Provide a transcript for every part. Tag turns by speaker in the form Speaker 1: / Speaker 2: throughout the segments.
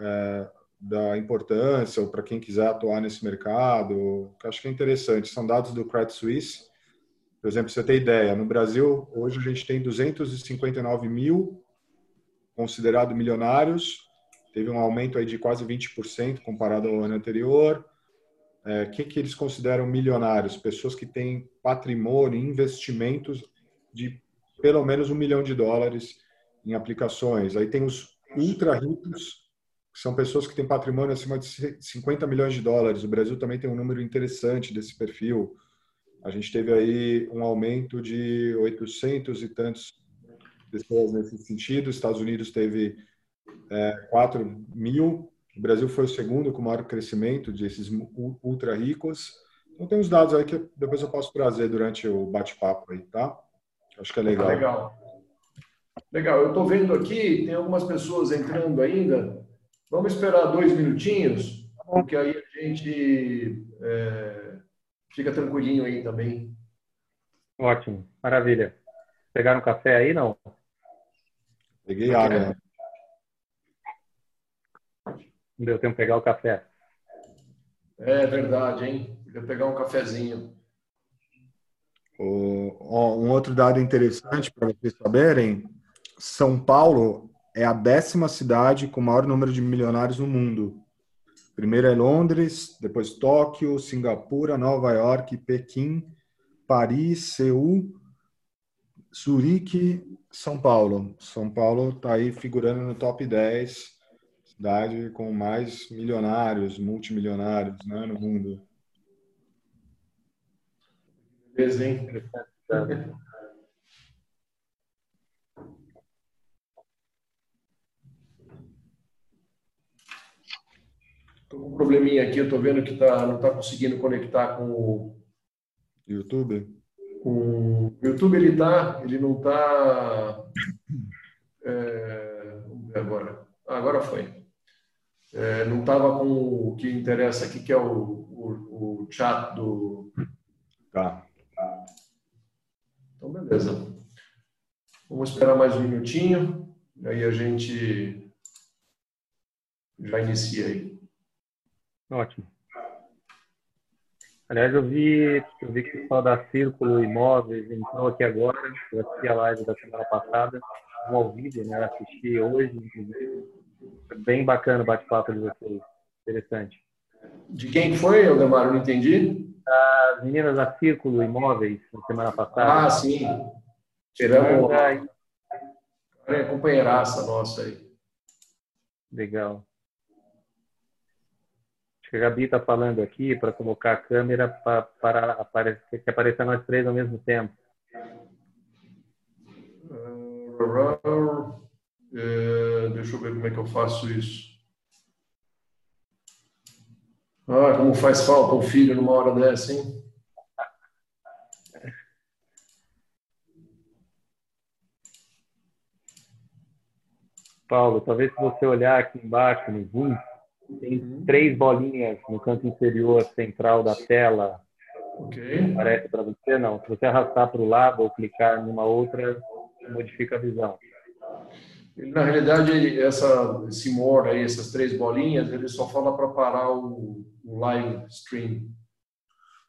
Speaker 1: é, da importância, ou para quem quiser atuar nesse mercado, que acho que é interessante. São dados do Credit Suisse. Por exemplo, você tem ideia, no Brasil, hoje a gente tem 259 mil considerados milionários, teve um aumento aí de quase 20% comparado ao ano anterior. É, o que, que eles consideram milionários? Pessoas que têm patrimônio, investimentos de pelo menos um milhão de dólares em aplicações. Aí tem os ultra ricos, que são pessoas que têm patrimônio acima de 50 milhões de dólares. O Brasil também tem um número interessante desse perfil. A gente teve aí um aumento de 800 e tantos pessoas nesse sentido. Estados Unidos teve é, 4 mil. O Brasil foi o segundo com maior crescimento desses ultra ricos. Então tem uns dados aí que depois eu posso trazer durante o bate-papo aí, tá? Acho que é legal.
Speaker 2: Legal. Legal. Eu estou vendo aqui, tem algumas pessoas entrando ainda. Vamos esperar dois minutinhos, porque aí a gente é, fica tranquilinho aí também.
Speaker 3: Ótimo, maravilha. Pegaram café aí, não?
Speaker 1: Peguei água.
Speaker 3: Não deu tempo de pegar o café.
Speaker 2: É verdade, hein? Podia pegar um cafezinho.
Speaker 1: Um outro dado interessante para vocês saberem: São Paulo é a décima cidade com o maior número de milionários no mundo. Primeiro é Londres, depois Tóquio, Singapura, Nova York, Pequim, Paris, Seul, Zurique, São Paulo. São Paulo está aí figurando no top 10 cidade com mais milionários, multimilionários né, no mundo.
Speaker 2: Beleza, hein? Estou com um probleminha aqui, eu estou vendo que tá, não está conseguindo conectar com o
Speaker 1: YouTube.
Speaker 2: Com o YouTube ele tá, ele não está. É, vamos ver agora. Ah, agora foi. É, não estava com o que interessa aqui, que é o, o, o chat do.
Speaker 1: Tá.
Speaker 2: Então, beleza. Vamos esperar mais um minutinho, aí a gente já inicia aí.
Speaker 3: Ótimo. Aliás, eu vi, eu vi que o pessoal da Círculo Imóveis entrou aqui agora, eu assisti a live da semana passada, um ao vivo, né? Assisti hoje, inclusive. Bem bacana o bate-papo de vocês. Interessante.
Speaker 2: De quem foi, Aldemar? Eu não entendi.
Speaker 3: As meninas da Círculo Imóveis, na semana passada.
Speaker 2: Ah, sim. Tiramos a é, companheiraça nossa aí.
Speaker 3: Legal. Que a Gabi está falando aqui para colocar a câmera para, aparecer, que apareça nós três ao mesmo tempo.
Speaker 2: Uh, deixa eu ver como é que eu faço isso. Ah, como faz falta um filho numa hora dessa, hein?
Speaker 3: Paulo, talvez se você olhar aqui embaixo no Zoom, tem uhum. três bolinhas no canto inferior central da tela.
Speaker 2: Ok.
Speaker 3: Parece para você? Não. Se você arrastar para o lado ou clicar numa outra, modifica a visão.
Speaker 2: Na realidade, essa, esse more aí, essas três bolinhas, ele só fala para parar o, o, live stream.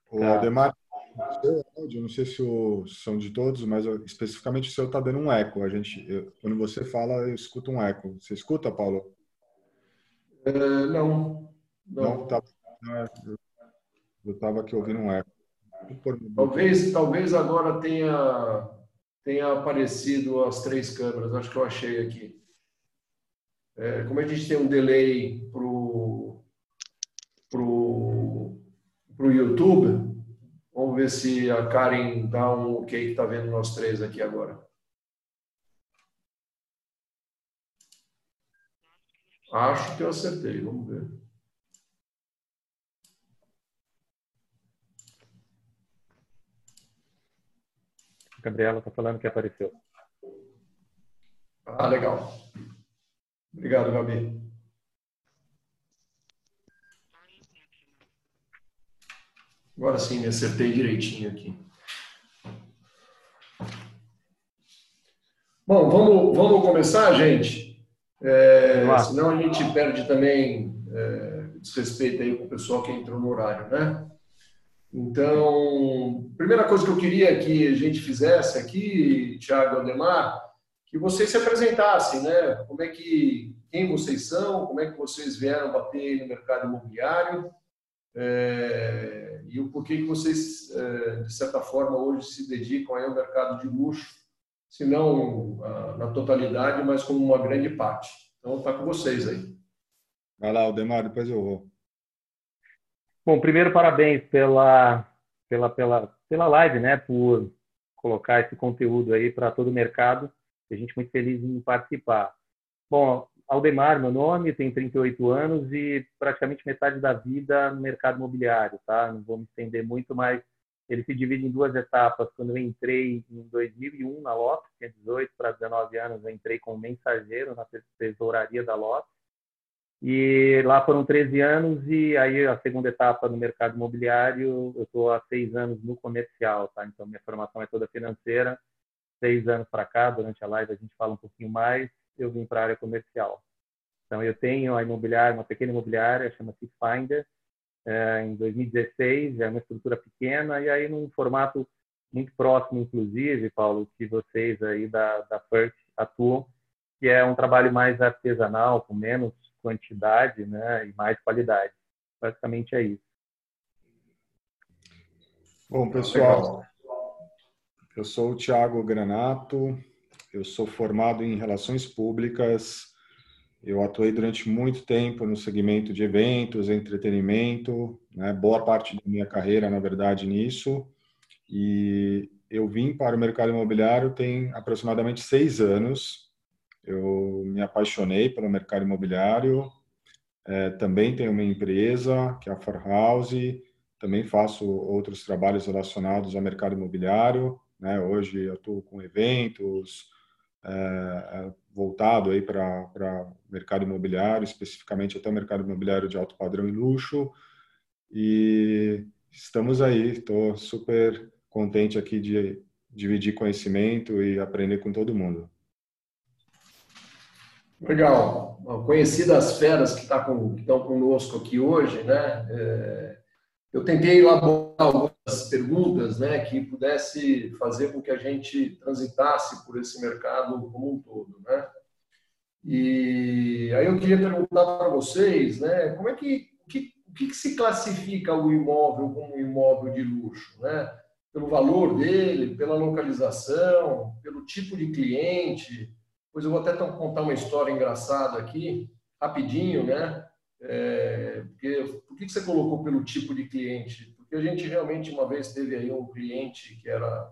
Speaker 1: O tá. Ademar, seu áudio, não sei se o, são de todos, mas especificamente o seu está dando um eco. A gente, eu, quando você fala, eu escuto um eco. Você escuta, Paulo?
Speaker 2: Uh, não. Não,
Speaker 1: não tá, eu estava aqui ouvindo um eco.
Speaker 2: Talvez, talvez agora tenha tenha aparecido as três câmeras. Acho que eu achei aqui. É, como a gente tem um delay para o pro, pro YouTube, vamos ver se a Karen dá um ok que está vendo nós três aqui agora. Acho que eu acertei, vamos ver.
Speaker 3: Gabriela está falando que apareceu.
Speaker 2: Ah, legal. Obrigado, Gabi. Agora sim, me acertei direitinho aqui. Bom, vamos, vamos começar, gente? É, senão a gente perde também é, desrespeito aí com o pessoal que entrou no horário, né? Então, primeira coisa que eu queria que a gente fizesse aqui, Tiago Aldemar, que vocês se apresentassem, né? Como é que, quem vocês são, como é que vocês vieram bater no mercado imobiliário é, e o porquê que vocês, é, de certa forma, hoje se dedicam ao mercado de luxo, se não na totalidade, mas como uma grande parte. Então, está com vocês aí.
Speaker 1: Vai lá, Aldemar, depois eu vou.
Speaker 3: Bom, primeiro, parabéns pela, pela, pela, pela live, né? Por colocar esse conteúdo aí para todo o mercado. A gente muito feliz em participar. Bom, Aldemar, meu nome, tenho 38 anos e praticamente metade da vida no mercado imobiliário, tá? Não vou me estender muito, mas ele se divide em duas etapas. Quando eu entrei em 2001 na Lopes, tinha 18 para 19 anos, eu entrei como mensageiro na tesouraria da Lopes e lá foram 13 anos e aí a segunda etapa no mercado imobiliário, eu estou há seis anos no comercial, tá? Então minha formação é toda financeira. Seis anos para cá, durante a live a gente fala um pouquinho mais, eu vim para a área comercial. Então eu tenho a imobiliária, uma pequena imobiliária, chama-se Finder, é, em 2016, é uma estrutura pequena e aí num formato muito próximo, inclusive, Paulo, que vocês aí da, da FIRT atuam, que é um trabalho mais artesanal, com menos quantidade né, e mais qualidade. Basicamente é isso.
Speaker 1: Bom, pessoal, eu sou o Tiago Granato, eu sou formado em Relações Públicas, eu atuei durante muito tempo no segmento de eventos, entretenimento, né, boa parte da minha carreira, na verdade, nisso, e eu vim para o mercado imobiliário tem aproximadamente seis anos, eu me apaixonei pelo mercado imobiliário. É, também tenho uma empresa, que é a For House. Também faço outros trabalhos relacionados ao mercado imobiliário. Né? Hoje atuo com eventos, é, é voltado aí para mercado imobiliário, especificamente até mercado imobiliário de alto padrão e luxo. E estamos aí. Estou super contente aqui de dividir conhecimento e aprender com todo mundo.
Speaker 2: Legal. Conheci das feras que, tá com, estão conosco aqui hoje, né? É, eu tentei elaborar algumas perguntas, né, que pudesse fazer com que a gente transitasse por esse mercado como um todo, né? E aí eu queria perguntar para vocês, né, como é que que, que, se classifica o imóvel como um imóvel de luxo, né? Pelo valor dele, pela localização, pelo tipo de cliente, Pois eu vou até contar uma história engraçada aqui, rapidinho, né? É, porque, por que você colocou pelo tipo de cliente? Porque a gente realmente uma vez teve aí um cliente que era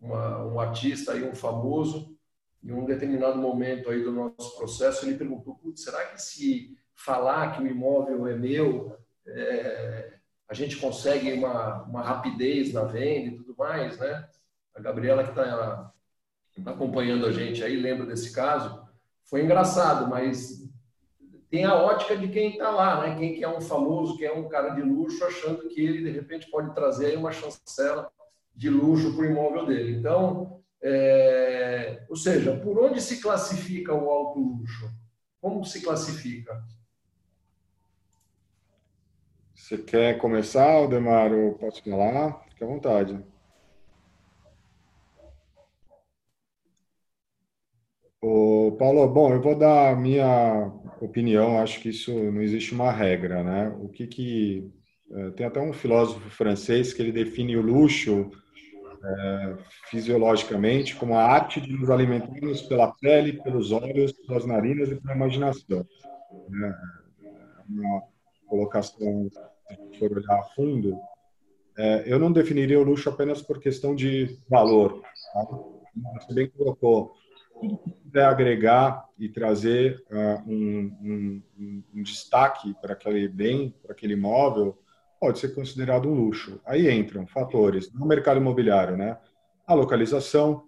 Speaker 2: uma, um artista aí, um famoso, em um determinado momento aí do nosso processo, ele perguntou, será que se falar que o imóvel é meu, é, a gente consegue uma, uma rapidez na venda e tudo mais, né? A Gabriela que está Tá acompanhando a gente aí lembra desse caso, foi engraçado, mas tem a ótica de quem está lá, né? Quem que é um famoso, quem é um cara de luxo, achando que ele de repente pode trazer uma chancela de luxo para o imóvel dele. Então, é... ou seja, por onde se classifica o alto luxo? Como se classifica?
Speaker 1: Você quer começar, Aldemar, ou posso falar? Fique à vontade. O Paulo, bom, eu vou dar a minha opinião, acho que isso não existe uma regra, né? O que que é, tem até um filósofo francês que ele define o luxo é, fisiologicamente como a arte de nos alimentarmos pela pele, pelos olhos, pelas narinas e pela imaginação. Né? É uma colocação, se for olhar a fundo, é, eu não definiria o luxo apenas por questão de valor. Tá? Você bem colocou tudo que puder agregar e trazer uh, um, um, um, destaque para aquele bem, para aquele imóvel, pode ser considerado um luxo. Aí entram fatores no mercado imobiliário, né? A localização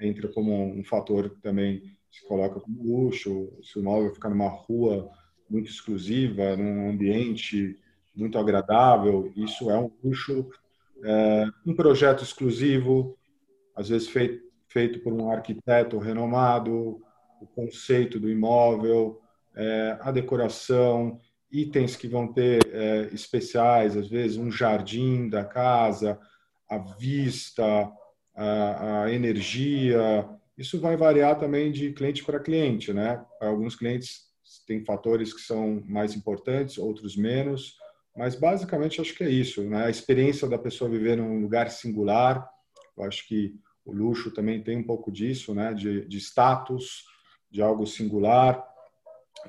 Speaker 1: entra como um fator que também se coloca como luxo. Se o imóvel ficar numa rua muito exclusiva, num ambiente muito agradável, isso é um luxo. É, um projeto exclusivo, às vezes feito feito por um arquiteto renomado, o conceito do imóvel, é, a decoração, itens que vão ter é, especiais, às vezes um jardim da casa, a vista, a, a energia. Isso vai variar também de cliente para cliente, né? Alguns clientes têm fatores que são mais importantes, outros menos, mas basicamente acho que é isso, né? A experiência da pessoa viver num lugar singular. Eu acho que o luxo também tem um pouco disso, né? De, de status, de algo singular.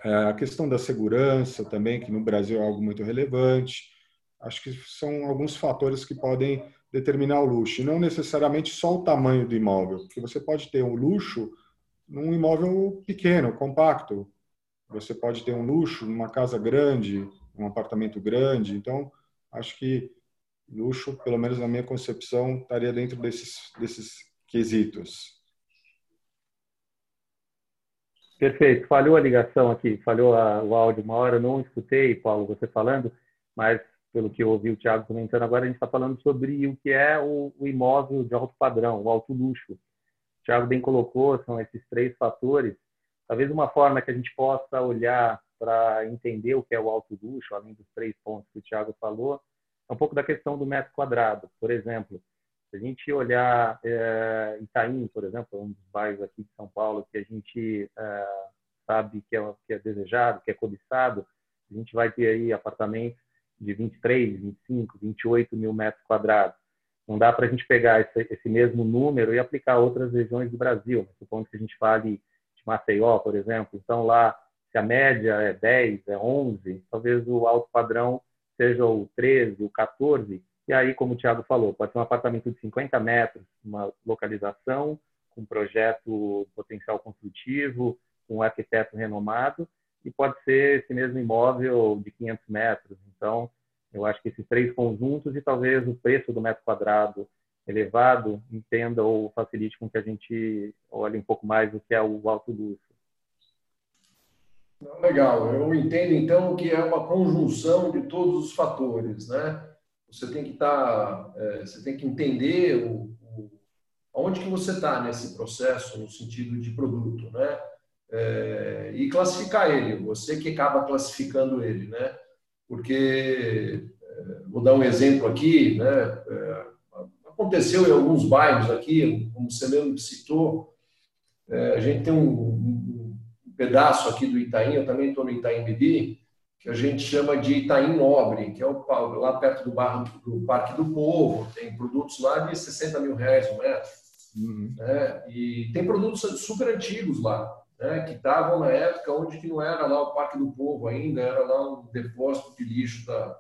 Speaker 1: É, a questão da segurança também, que no Brasil é algo muito relevante. Acho que são alguns fatores que podem determinar o luxo, e não necessariamente só o tamanho do imóvel, porque você pode ter um luxo num imóvel pequeno, compacto. Você pode ter um luxo numa casa grande, um apartamento grande. Então, acho que luxo, pelo menos na minha concepção, estaria dentro desses, desses quesitos.
Speaker 3: Perfeito. Falhou a ligação aqui, falhou a, o áudio uma hora, não escutei, Paulo, você falando, mas pelo que eu ouvi o Thiago comentando agora, a gente está falando sobre o que é o, o, imóvel de alto padrão, o alto luxo. O Thiago bem colocou, são esses três fatores. Talvez uma forma que a gente possa olhar para entender o que é o alto luxo, além dos três pontos que o Thiago falou, um pouco da questão do metro quadrado. Por exemplo, se a gente olhar é, Itaim, por exemplo, um dos bairros aqui de São Paulo que a gente é, sabe que é, que é desejado, que é cobiçado, a gente vai ter aí apartamentos de 23, 25, 28 mil metros quadrados. Não dá para a gente pegar esse, esse, mesmo número e aplicar a outras regiões do Brasil. Supondo que a gente fale de Maceió, por exemplo. Então, lá, se a média é 10, é 11, talvez o alto padrão seja o 13, o 14, e aí, como o Thiago falou, pode ser um apartamento de 50 metros, uma localização, com um projeto potencial construtivo, com um arquiteto renomado, e pode ser esse mesmo imóvel de 500 metros. Então, eu acho que esses três conjuntos e talvez o preço do metro quadrado elevado entenda ou facilite com que a gente olhe um pouco mais o que é o alto luxo.
Speaker 2: Legal, eu entendo então que é uma conjunção de todos os fatores, né? você tem que estar, tá, é, você tem que entender o, o, onde que você está nesse processo no sentido de produto, né? É, e classificar ele, você que acaba classificando ele, né? Porque é, vou dar um exemplo aqui, né? É, aconteceu em alguns bairros aqui, como você mesmo citou, é, a gente tem um, pedaço aqui do Itaim, eu também estou no Itaim Bibi, que a gente chama de Itaim Nobre, que é o, lá perto do, bar, do Parque do Povo. Tem produtos lá de 60 mil reais o metro. Uhum. Né? E tem produtos super antigos lá, né? que estavam na época onde que não era lá o Parque do Povo ainda, era lá um depósito de lixo da,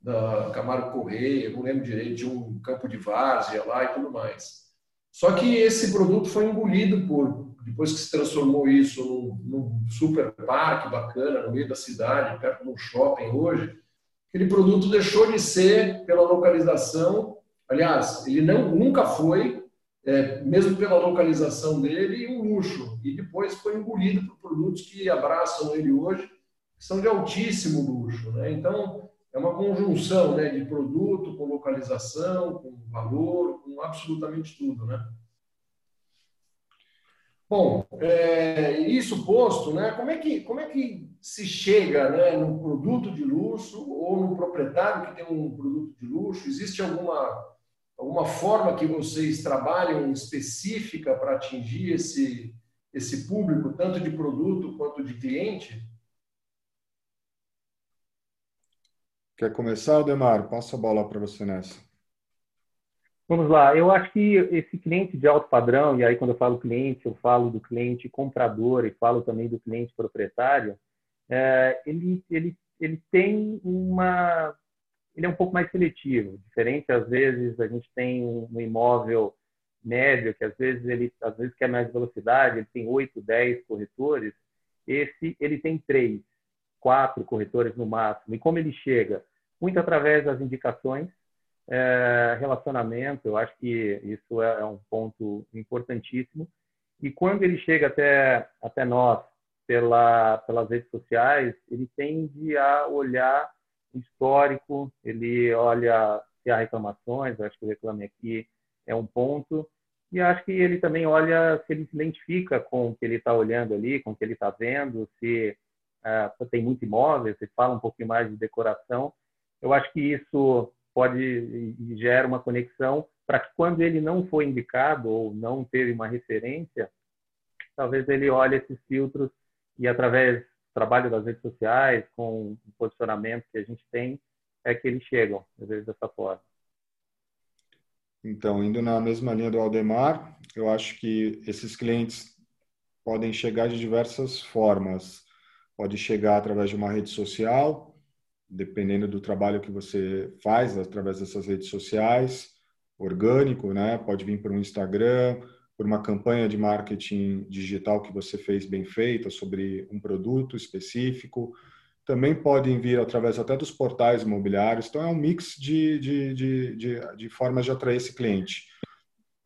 Speaker 2: da Camargo Correia, não lembro direito, tinha um campo de várzea lá e tudo mais. Só que esse produto foi engolido por depois que se transformou isso num, num super parque bacana no meio da cidade, perto de um shopping hoje, aquele produto deixou de ser pela localização, aliás, ele não, nunca foi, é, mesmo pela localização dele, um luxo, e depois foi engolido por produtos que abraçam ele hoje, que são de altíssimo luxo. Né? Então, é uma conjunção né, de produto com localização, com valor, com absolutamente tudo. Né? Bom, é, isso posto, né, como, é que, como é que se chega né, num produto de luxo ou num proprietário que tem um produto de luxo? Existe alguma, alguma forma que vocês trabalham específica para atingir esse, esse público, tanto de produto quanto de cliente?
Speaker 1: Quer começar, Ademar? Passa a bola para você nessa.
Speaker 3: Vamos lá, eu acho que esse cliente de alto padrão, e aí quando eu falo cliente, eu falo do cliente comprador e falo também do cliente proprietário, é, ele, ele, ele tem uma. Ele é um pouco mais seletivo, diferente às vezes a gente tem um imóvel médio, que às vezes ele às vezes quer mais velocidade, ele tem 8, 10 corretores, esse ele tem três, quatro corretores no máximo. E como ele chega? Muito através das indicações, é, relacionamento, eu acho que isso é, é um ponto importantíssimo. E quando ele chega até, até nós pela, pelas redes sociais, ele tende a olhar histórico, ele olha se há reclamações, acho que o Reclame Aqui é um ponto, E acho que ele também olha se ele se identifica com o que ele está olhando ali, com o que ele está vendo, se uh, tem muito imóvel, se fala um pouquinho mais de decoração. Eu acho que isso pode e gera uma conexão para que quando ele não foi indicado ou não teve uma referência, talvez ele olhe esses filtros e através do trabalho das redes sociais, com o posicionamento que a gente tem, é que eles chegam, às vezes, dessa forma.
Speaker 1: Então, indo na mesma linha do Aldemar, eu acho que esses clientes podem chegar de diversas formas. Pode chegar através de uma rede social, dependendo do trabalho que você faz através dessas redes sociais, orgânico, né? Pode vir por um Instagram, por uma campanha de marketing digital que você fez bem feita sobre um produto específico. Também podem vir através até dos portais imobiliários. Então, é um mix de, de, de, de, de formas de atrair esse cliente.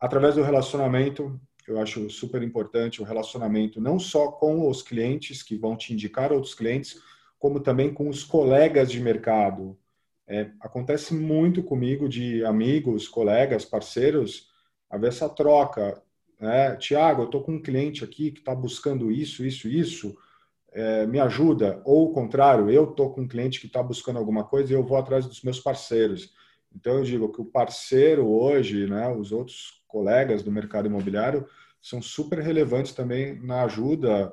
Speaker 1: Através do relacionamento, eu acho super importante o relacionamento não só com os clientes que vão te indicar outros clientes, como também com os colegas de mercado. É, acontece muito comigo de amigos, colegas, parceiros, haver essa troca né? Tiago, eu estou com um cliente aqui que está buscando isso, isso, isso, é, me ajuda. Ou o contrário, eu estou com um cliente que está buscando alguma coisa e eu vou atrás dos meus parceiros. Então eu digo que o parceiro hoje, né, os outros colegas do mercado imobiliário, são super relevantes também na ajuda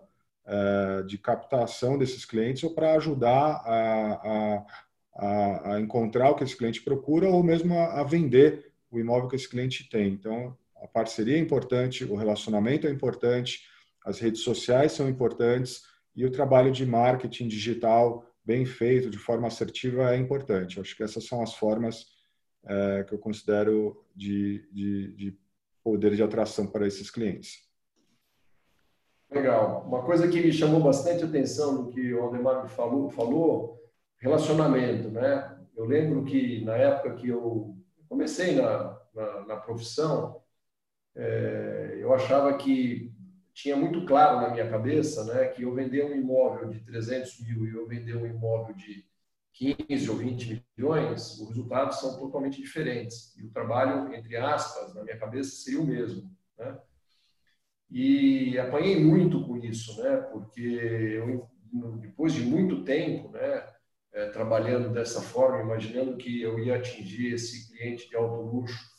Speaker 1: de captação desses clientes ou para ajudar a, a, a, a, encontrar o que esse cliente procura ou mesmo a, a vender o imóvel que esse cliente tem. Então, a parceria é importante, o relacionamento é importante, as redes sociais são importantes e o trabalho de marketing digital bem feito, de forma assertiva, é importante. Acho que essas são as formas é, que eu considero de, de, de poder de atração para esses clientes.
Speaker 2: Legal. Uma coisa que me chamou bastante atenção no que o Aldemar falou, falou relacionamento, né? Eu lembro que na época que eu comecei na, na, na profissão, é, eu achava que tinha muito claro na minha cabeça né, que eu vender um imóvel de 300 mil e eu vender um imóvel de 15 ou 20 milhões, os resultados são totalmente diferentes. E o trabalho, entre aspas, na minha cabeça seria o mesmo. Né? E apanhei muito com isso, né? porque eu, depois de muito tempo né, é, trabalhando dessa forma, imaginando que eu ia atingir esse cliente de alto luxo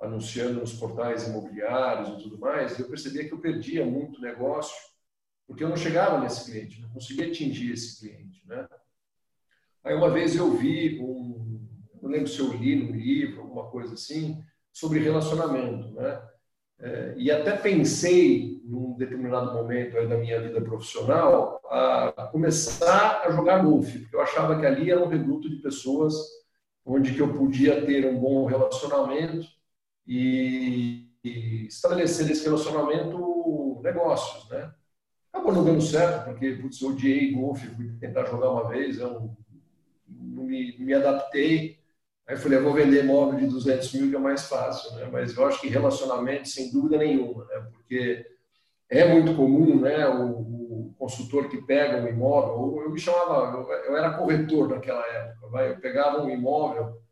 Speaker 2: anunciando nos portais imobiliários e tudo mais, eu percebia que eu perdia muito negócio porque eu não chegava nesse cliente, não conseguia atingir esse cliente, né? Aí uma vez eu vi um, não lembro se eu li no livro, alguma coisa assim, sobre relacionamento, né? É, e até pensei, num determinado momento da minha vida profissional, a começar a jogar golfe, porque eu achava que ali era um reduto de pessoas onde que eu podia ter um bom relacionamento e, e estabelecer esse relacionamento negócios, né? Acabou não dando certo, porque putz, eu odiei golfe, fui tentar jogar uma vez, eu não me, me, adaptei. Aí falei, vou vender imóvel de 200 mil, que é mais fácil, né? Mas eu acho que relacionamento, sem dúvida nenhuma, né? Porque é muito comum, né? O, o consultor que pega um imóvel, ou eu me chamava, eu, eu era corretor naquela época, vai? eu pegava um imóvel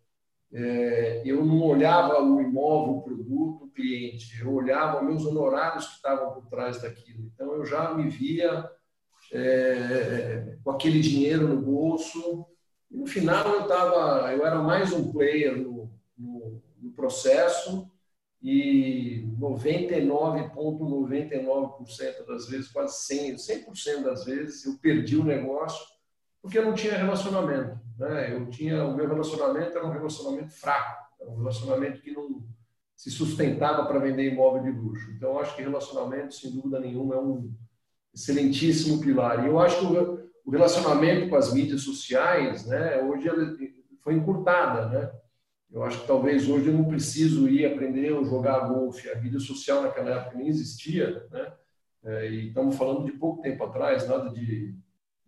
Speaker 2: é, eu não olhava o imóvel, o produto, o cliente, eu olhava meus honorários que estavam por trás daquilo. Então, eu já me via é, com aquele dinheiro no bolso. E no final, eu, tava, eu era mais um player no, no, no processo e 99,99% ,99 das vezes, quase 100%, 100% das vezes, eu perdi o negócio porque eu não tinha relacionamento. Né? Eu tinha o meu relacionamento era um relacionamento fraco, era um relacionamento que não se sustentava para vender imóvel de luxo. Então, eu acho que relacionamento, sem dúvida nenhuma, é um excelentíssimo pilar. E eu acho que o relacionamento com as mídias sociais, né, hoje foi encurtada, né? Eu acho que talvez hoje eu não preciso ir aprender a jogar golfe. A mídia social naquela época nem existia, né? É, e estamos falando de pouco tempo atrás, nada de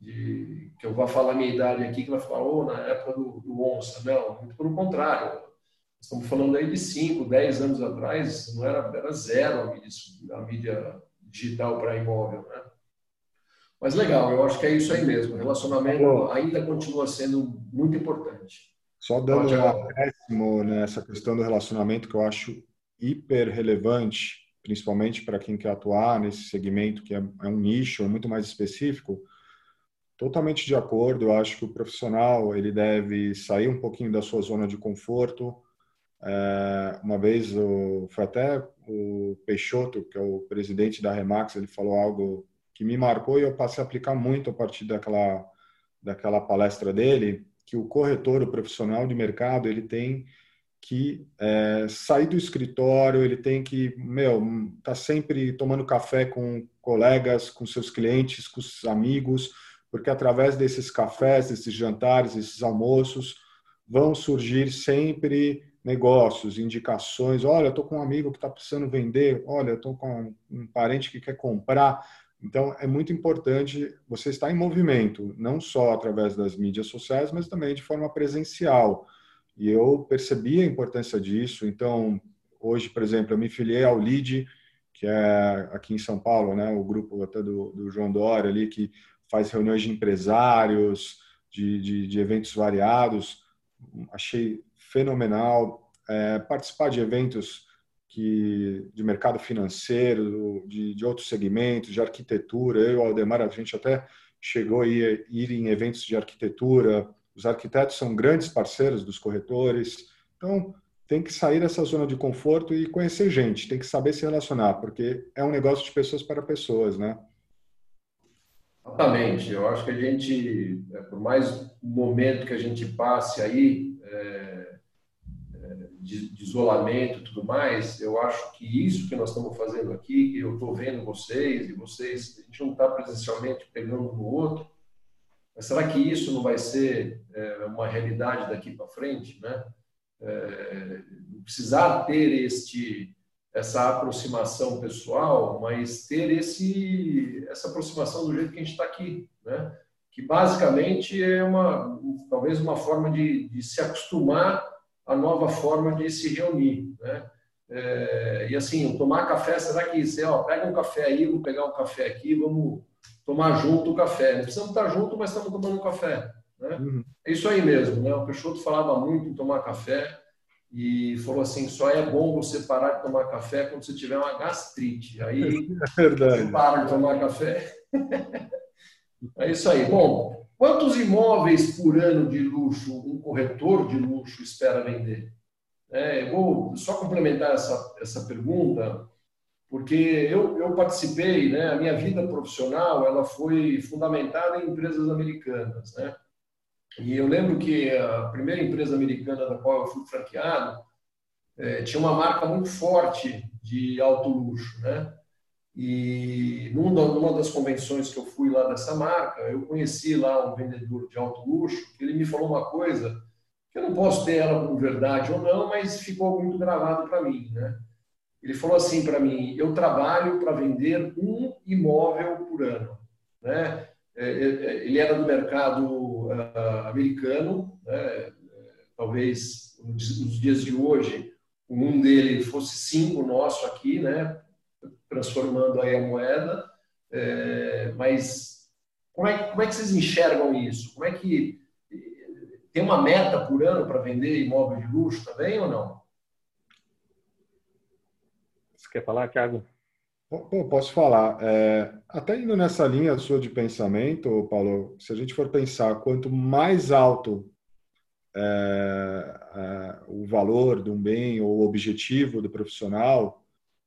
Speaker 2: de, que eu vou falar a minha idade aqui, que vai falar, oh, na época do, do Onça. Não, muito pelo contrário. Estamos falando aí de 5, 10 anos atrás, não era, era zero a mídia, a mídia digital para imóvel, né? Mas legal, eu acho que é isso aí mesmo. O relacionamento ainda continua sendo muito importante.
Speaker 1: Só dando um acréscimo nessa questão do relacionamento que eu acho hiper relevante, principalmente para quem quer atuar nesse segmento que é, é um nicho muito mais específico, totalmente de acordo. Eu acho que o profissional ele deve sair um pouquinho da sua zona de conforto. É, uma vez o, foi até o Peixoto, que é o presidente da Remax, ele falou algo que me marcou e eu passei a aplicar muito a partir daquela daquela palestra dele, que o corretor, o profissional de mercado, ele tem que é, sair do escritório, ele tem que, meu, tá sempre tomando café com colegas, com seus clientes, com os amigos, porque através desses cafés, desses jantares, esses almoços, vão surgir sempre negócios, indicações. Olha, estou com um amigo que está precisando vender. Olha, estou com um parente que quer comprar. Então, é muito importante você estar em movimento, não só através das mídias sociais, mas também de forma presencial. E eu percebi a importância disso. Então, hoje, por exemplo, eu me filiei ao LEAD, que é aqui em São Paulo, né, o grupo até do, do João Dória ali, que faz reuniões de empresários, de, de, de eventos variados. Achei fenomenal. É, participar de eventos que de mercado financeiro, de, de outros segmentos, de arquitetura. Eu e o Aldemar, a gente até chegou a ir, ir em eventos de arquitetura. Os arquitetos são grandes parceiros dos corretores. Então, tem que sair dessa zona de conforto e conhecer gente, tem que saber se relacionar, porque é um negócio de pessoas para pessoas, né?
Speaker 2: Exatamente. Eu acho que a gente, por mais momento que a gente passe aí, é de, de isolamento e tudo mais, eu acho que isso que nós estamos fazendo aqui, que eu estou vendo vocês e vocês, a gente não está presencialmente pegando um no outro, mas será que isso não vai ser é, uma realidade daqui para frente, né? É, precisar ter este essa aproximação pessoal, mas ter esse essa aproximação do jeito que a gente está aqui, né? Que basicamente é uma talvez uma forma de, de se acostumar a nova forma de se reunir, né? É, e assim, tomar café, será que você, ó, pega um café aí, vou pegar um café aqui, vamos tomar junto o café. Não precisamos estar junto, mas estamos tomando um café. Né? Uhum. É isso aí mesmo, né? O Peixoto falava muito em tomar café e falou assim, só é bom você parar de tomar café quando você tiver uma gastrite. Aí é você para de tomar café. é isso aí. Bom, Quantos imóveis por ano de luxo um corretor de luxo espera vender? É, vou só complementar essa, essa pergunta, porque eu, eu participei, né, a minha vida profissional ela foi fundamentada em empresas americanas. Né? E eu lembro que a primeira empresa americana da qual eu fui franqueado é, tinha uma marca muito forte de alto luxo. Né? E numa das convenções que eu fui lá dessa marca, eu conheci lá um vendedor de alto luxo, que ele me falou uma coisa que eu não posso ter ela como verdade ou não, mas ficou muito gravado para mim, né? Ele falou assim para mim: eu trabalho para vender um imóvel por ano, né? É, é, é, ele era do mercado uh, americano, né? talvez nos dias de hoje o um dele fosse cinco nosso aqui, né? Transformando aí a moeda. É, mas como é, como é que vocês enxergam isso? Como é que tem uma meta por ano para vender imóvel de luxo também ou não?
Speaker 3: Você quer falar, Thiago?
Speaker 1: Bom, posso falar. É, até indo nessa linha sua de pensamento, Paulo, se a gente for pensar quanto mais alto é, é, o valor de um bem ou o objetivo do profissional,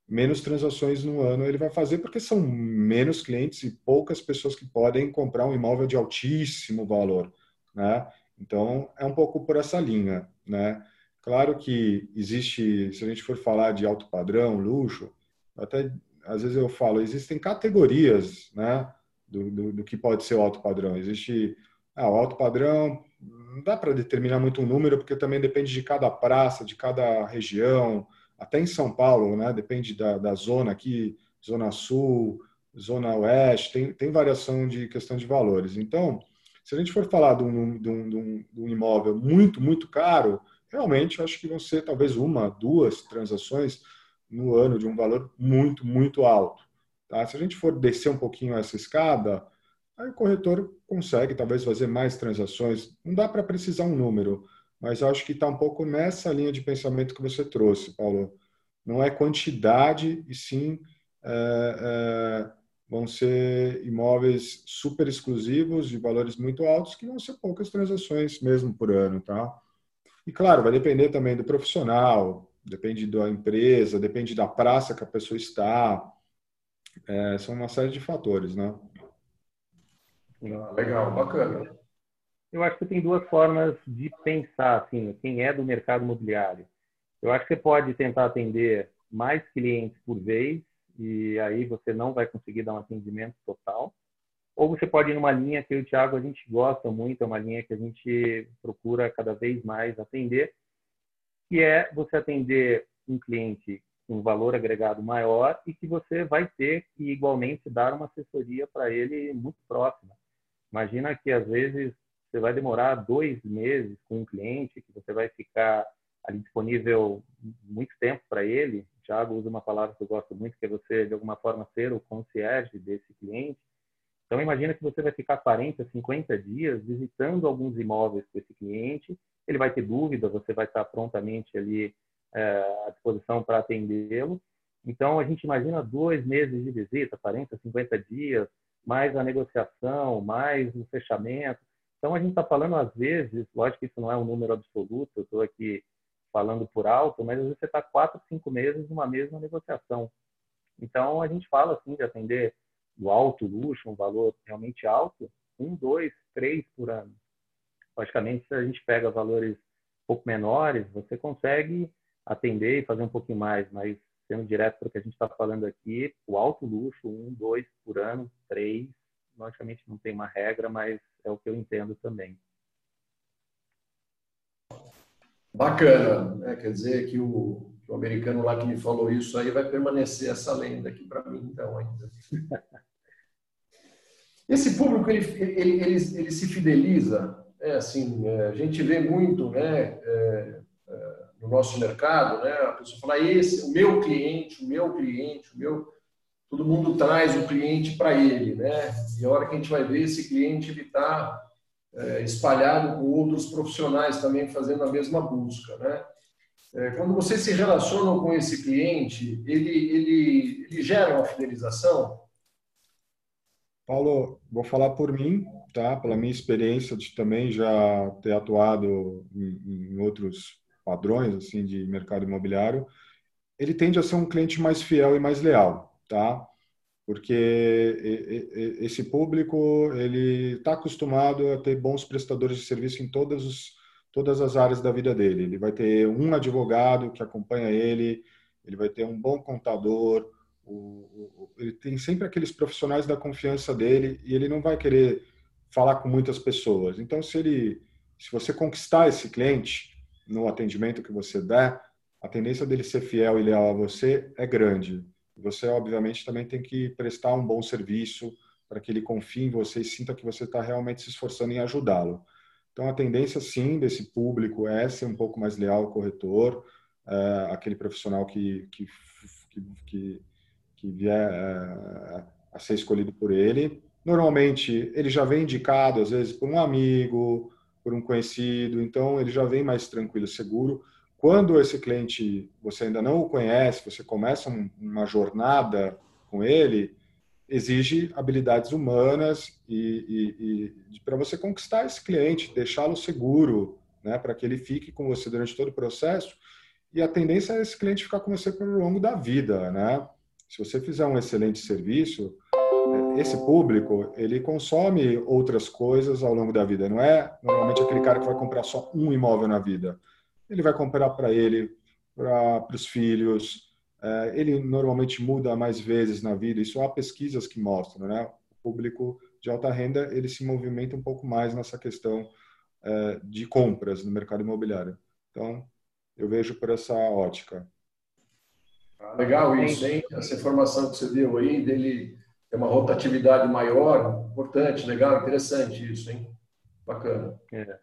Speaker 1: menos transações no ano ele vai fazer, porque são menos clientes e poucas pessoas que podem comprar um imóvel de altíssimo valor, né? Então, é um pouco por essa linha, né? Claro que existe, se a gente for falar de alto padrão, luxo, até às vezes eu falo, existem categorias, né, do, do, do que pode ser o alto padrão. Existe ah, o alto padrão, não dá para determinar muito um número, porque também depende de cada praça, de cada região, até em São Paulo, né? Depende da, da zona aqui, zona sul, zona oeste, tem, tem variação de questão de valores. Então, se a gente for falar de um, de um, de um, de um imóvel muito, muito caro, realmente acho que vão ser talvez uma, duas transações no ano de um valor muito, muito alto. Tá? Se a gente for descer um pouquinho essa escada, aí o corretor consegue talvez fazer mais transações. Não dá para precisar um número, mas acho que está um pouco nessa linha de pensamento que você trouxe, Paulo. não é quantidade, e sim é, é, vão ser imóveis super exclusivos, de valores muito altos, que vão ser poucas transações mesmo por ano, tá? E claro, vai depender também do profissional, depende da empresa, depende da praça que a pessoa está, é, são uma série de fatores, né?
Speaker 2: Ah, legal, bacana.
Speaker 3: Eu acho que tem duas formas de pensar, assim, quem é do mercado imobiliário. Eu acho que você pode tentar atender mais clientes por vez e aí você não vai conseguir dar um atendimento total. Ou você pode ir numa linha que eu e o Thiago a gente gosta muito, é uma linha que a gente procura cada vez mais atender, que é você atender um cliente com um valor agregado maior e que você vai ter que igualmente dar uma assessoria para ele muito próxima. Imagina que às vezes você vai demorar dois meses com um cliente, que você vai ficar ali disponível muito tempo para ele. O Thiago usa uma palavra que eu gosto muito, que é você, de alguma forma, ser o concierge desse cliente. Então, imagina que você vai ficar 40, 50 dias visitando alguns imóveis com esse cliente. Ele vai ter dúvida, você vai estar prontamente ali é, à disposição para atendê-lo. Então, a gente imagina dois meses de visita, 40, 50 dias, mais a negociação, mais o fechamento. Então, a gente está falando, às vezes, lógico que isso não é um número absoluto, eu estou aqui falando por alto, mas às vezes você está quatro, cinco meses numa mesma negociação. Então, a gente fala, assim, de atender o alto luxo, um valor realmente alto, um, dois, três por ano. Logicamente, se a gente pega valores um pouco menores, você consegue atender e fazer um pouquinho mais, mas sendo direto para o que a gente está falando aqui, o alto luxo, um, dois por ano, três, logicamente não tem uma regra, mas é o que eu entendo também.
Speaker 2: Bacana, né? quer dizer que o, o, americano lá que me falou isso aí vai permanecer essa lenda aqui para mim, então, ainda. Esse público, ele, ele, ele, ele se fideliza, é assim, é, a gente vê muito, né, é, é, no nosso mercado, né, a pessoa fala, esse, o meu cliente, o meu cliente, o meu... Todo mundo traz o cliente para ele, né? E a hora que a gente vai ver, esse cliente, ele está é, espalhado com outros profissionais também fazendo a mesma busca, né? É, quando vocês se relacionam com esse cliente, ele, ele, ele gera uma fidelização?
Speaker 1: Paulo, vou falar por mim, tá? Pela minha experiência de também já ter atuado em, em outros padrões assim de mercado imobiliário, ele tende a ser um cliente mais fiel e mais leal, tá? porque esse público ele está acostumado a ter bons prestadores de serviço em todas, os, todas as áreas da vida dele. Ele vai ter um advogado que acompanha ele, ele vai ter um bom contador, o, o, ele tem sempre aqueles profissionais da confiança dele e ele não vai querer falar com muitas pessoas. Então, se ele, se você conquistar esse cliente no atendimento que você der, a tendência dele ser fiel e leal a você é grande. Você, obviamente, também tem que prestar um bom serviço para que ele confie em você e sinta que você está realmente se esforçando em ajudá-lo. Então, a tendência, sim, desse público é ser um pouco mais leal ao corretor, é, aquele profissional que, que, que, que vier é, a ser escolhido por ele. Normalmente, ele já vem indicado, às vezes, por um amigo, por um conhecido, então ele já vem mais tranquilo, seguro. Quando esse cliente você ainda não o conhece, você começa uma jornada com ele, exige habilidades humanas e, e, e para você conquistar esse cliente, deixá-lo seguro, né, para que ele fique com você durante todo o processo. E a tendência é esse cliente ficar com você pelo longo da vida, né? Se você fizer um excelente serviço, é, esse público ele consome outras coisas ao longo da vida. Não é normalmente aquele cara que vai comprar só um imóvel na vida ele vai comprar para ele, para os filhos. É, ele normalmente muda mais vezes na vida. Isso há pesquisas que mostram, né? O público de alta renda ele se movimenta um pouco mais nessa questão é, de compras no mercado imobiliário. Então, eu vejo por essa ótica.
Speaker 2: Ah, legal isso, hein? Essa informação que você deu aí, dele ter uma rotatividade maior, importante, legal, interessante isso, hein? Bacana.
Speaker 3: É.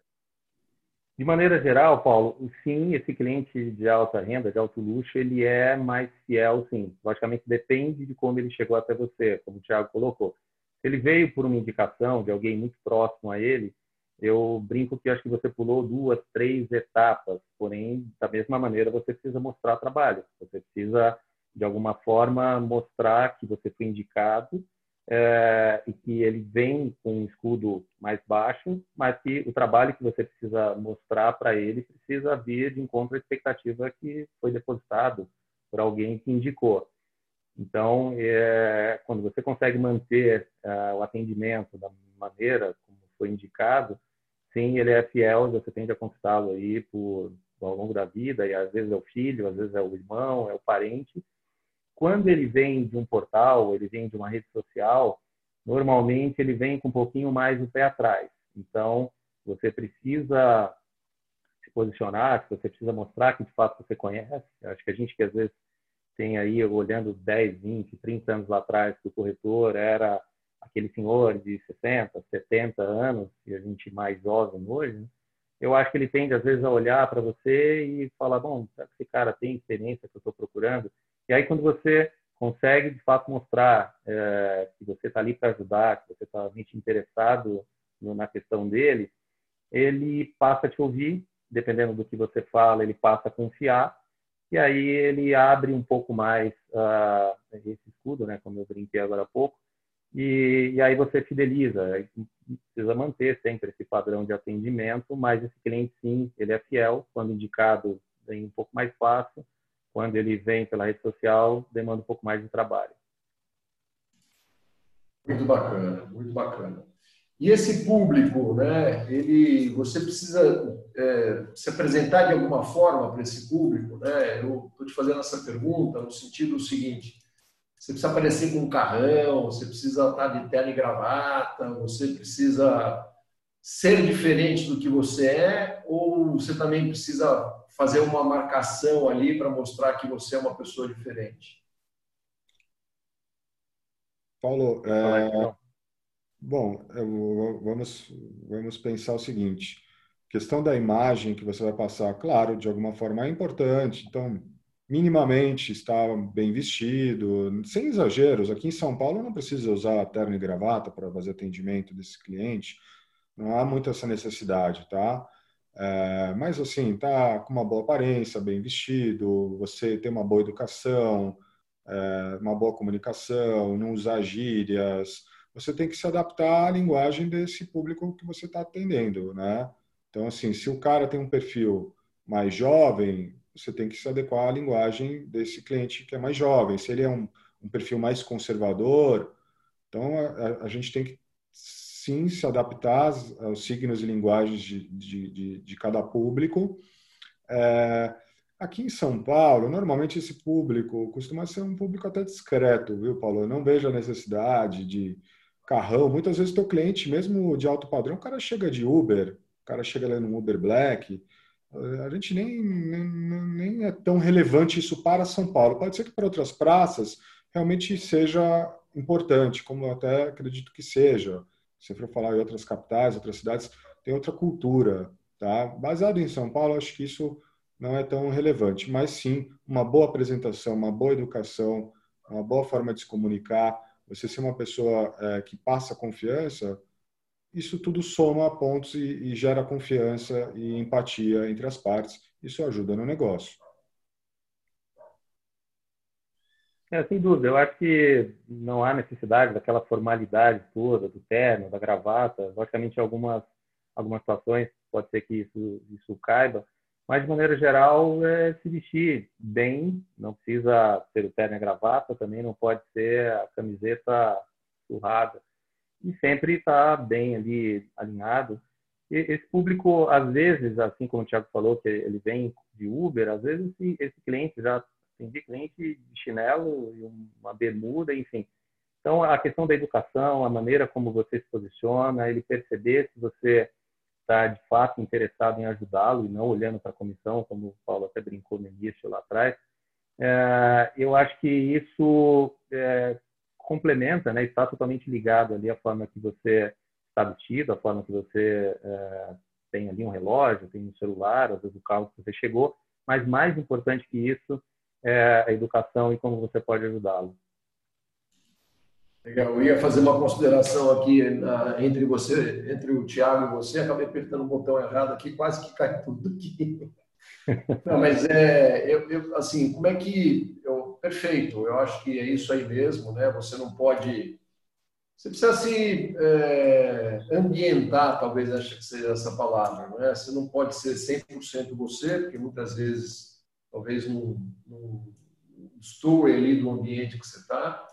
Speaker 3: De maneira geral, Paulo, sim, esse cliente de alta renda, de alto luxo, ele é mais fiel, sim. Logicamente, depende de como ele chegou até você, como o Thiago colocou. Se ele veio por uma indicação de alguém muito próximo a ele, eu brinco que acho que você pulou duas, três etapas, porém, da mesma maneira, você precisa mostrar trabalho. Você precisa, de alguma forma, mostrar que você foi indicado é, e que ele vem com um escudo mais baixo, mas que o trabalho que você precisa mostrar para ele precisa vir de encontro à expectativa que foi depositado por alguém que indicou. Então, é, quando você consegue manter é, o atendimento da maneira como foi indicado, sim, ele é fiel, você tende a conquistá-lo aí por, ao longo da vida, e às vezes é o filho, às vezes é o irmão, é o parente. Quando ele vem de um portal, ele vem de uma rede social, normalmente ele vem com um pouquinho mais o pé atrás. Então, você precisa se posicionar, você precisa mostrar que de fato você conhece. acho que a gente que às vezes tem aí, olhando 10, 20, 30 anos lá atrás, que o corretor era aquele senhor de 60, 70 anos, e a gente mais jovem hoje, né? eu acho que ele tende, às vezes, a olhar para você e falar, bom, esse cara tem experiência que eu estou procurando? E aí, quando você consegue, de fato, mostrar é, que você está ali para ajudar, que você está realmente interessado na questão dele, ele passa a te ouvir, dependendo do que você fala, ele passa a confiar, e aí ele abre um pouco mais uh, esse escudo, né, como eu brinquei agora há pouco, e, e, aí você fideliza. Precisa manter sempre esse padrão de atendimento, mas esse cliente, sim, ele é fiel. Quando indicado, vem um pouco mais fácil. Quando ele vem pela rede social, demanda um pouco mais de trabalho.
Speaker 2: Muito bacana, muito bacana. E esse público, né? Ele, você precisa é, se apresentar de alguma forma para esse público, né? Eu estou te fazendo essa pergunta no sentido seguinte: você precisa aparecer com um carrão, você precisa estar de terno e gravata, você precisa ser diferente do que você é, ou você também precisa fazer uma marcação ali para mostrar que você é uma pessoa diferente?
Speaker 1: Paulo, é... bom, vamos, vamos pensar o seguinte: a questão da imagem que você vai passar, claro, de alguma forma é importante. Então, minimamente está bem vestido, sem exageros. Aqui em São Paulo não precisa usar terno e gravata para fazer atendimento desse cliente, não há muito essa necessidade, tá? É, mas assim, tá com uma boa aparência, bem vestido, você tem uma boa educação, é, uma boa comunicação, não usar gírias, você tem que se adaptar à linguagem desse público que você está atendendo, né? Então, assim, se o cara tem um perfil mais jovem, você tem que se adequar à linguagem desse cliente que é mais jovem. Se ele é um, um perfil mais conservador, então a, a, gente tem que sim se adaptar aos signos e linguagens de, de, de, de cada público. É, aqui em São Paulo, normalmente esse público costuma ser um público até discreto, viu, Paulo? Eu não vejo a necessidade de carrão. Muitas vezes teu cliente, mesmo de alto padrão, o cara chega de Uber, o cara chega lá no Uber Black, a gente nem, nem, nem é tão relevante isso para São Paulo. Pode ser que para outras praças realmente seja importante, como eu até acredito que seja. Se for falar em outras capitais, outras cidades, tem outra cultura. Tá? Baseado em São Paulo, acho que isso não é tão relevante, mas sim uma boa apresentação, uma boa educação, uma boa forma de se comunicar, você ser uma pessoa é, que passa confiança, isso tudo soma pontos e, e gera confiança e empatia entre as partes. Isso ajuda no negócio.
Speaker 3: É, sem dúvida, eu acho que não há necessidade daquela formalidade toda, do terno, da gravata. Logicamente, algumas, algumas situações pode ser que isso, isso caiba, mas de maneira geral, é se vestir bem, não precisa ser o terno e a gravata, também não pode ser a camiseta surrada e sempre está bem ali alinhado. E esse público, às vezes, assim como o Thiago falou, que ele vem de Uber, às vezes esse, esse cliente já tem cliente de chinelo e uma bermuda, enfim. Então, a questão da educação, a maneira como você se posiciona, ele perceber se você está de fato interessado em ajudá-lo e não olhando para a comissão, como o Paulo até brincou no início lá atrás, é, eu acho que isso é, complementa, né, está totalmente ligado ali à forma que você está vestido, a forma que você é, tem ali um relógio, tem um celular, às vezes o carro que você chegou, mas mais importante que isso é a educação e como você pode ajudá-lo.
Speaker 2: Legal. Eu ia fazer uma consideração aqui na, entre você, entre o Tiago e você, acabei apertando o botão errado aqui, quase que cai tudo aqui. Não, mas é, eu, eu, assim, como é que eu, perfeito? Eu acho que é isso aí mesmo, né? Você não pode, você precisa se é, ambientar, talvez acho que seja essa palavra, não é? Você não pode ser 100% você, porque muitas vezes, talvez não, não estou ali do ambiente que você está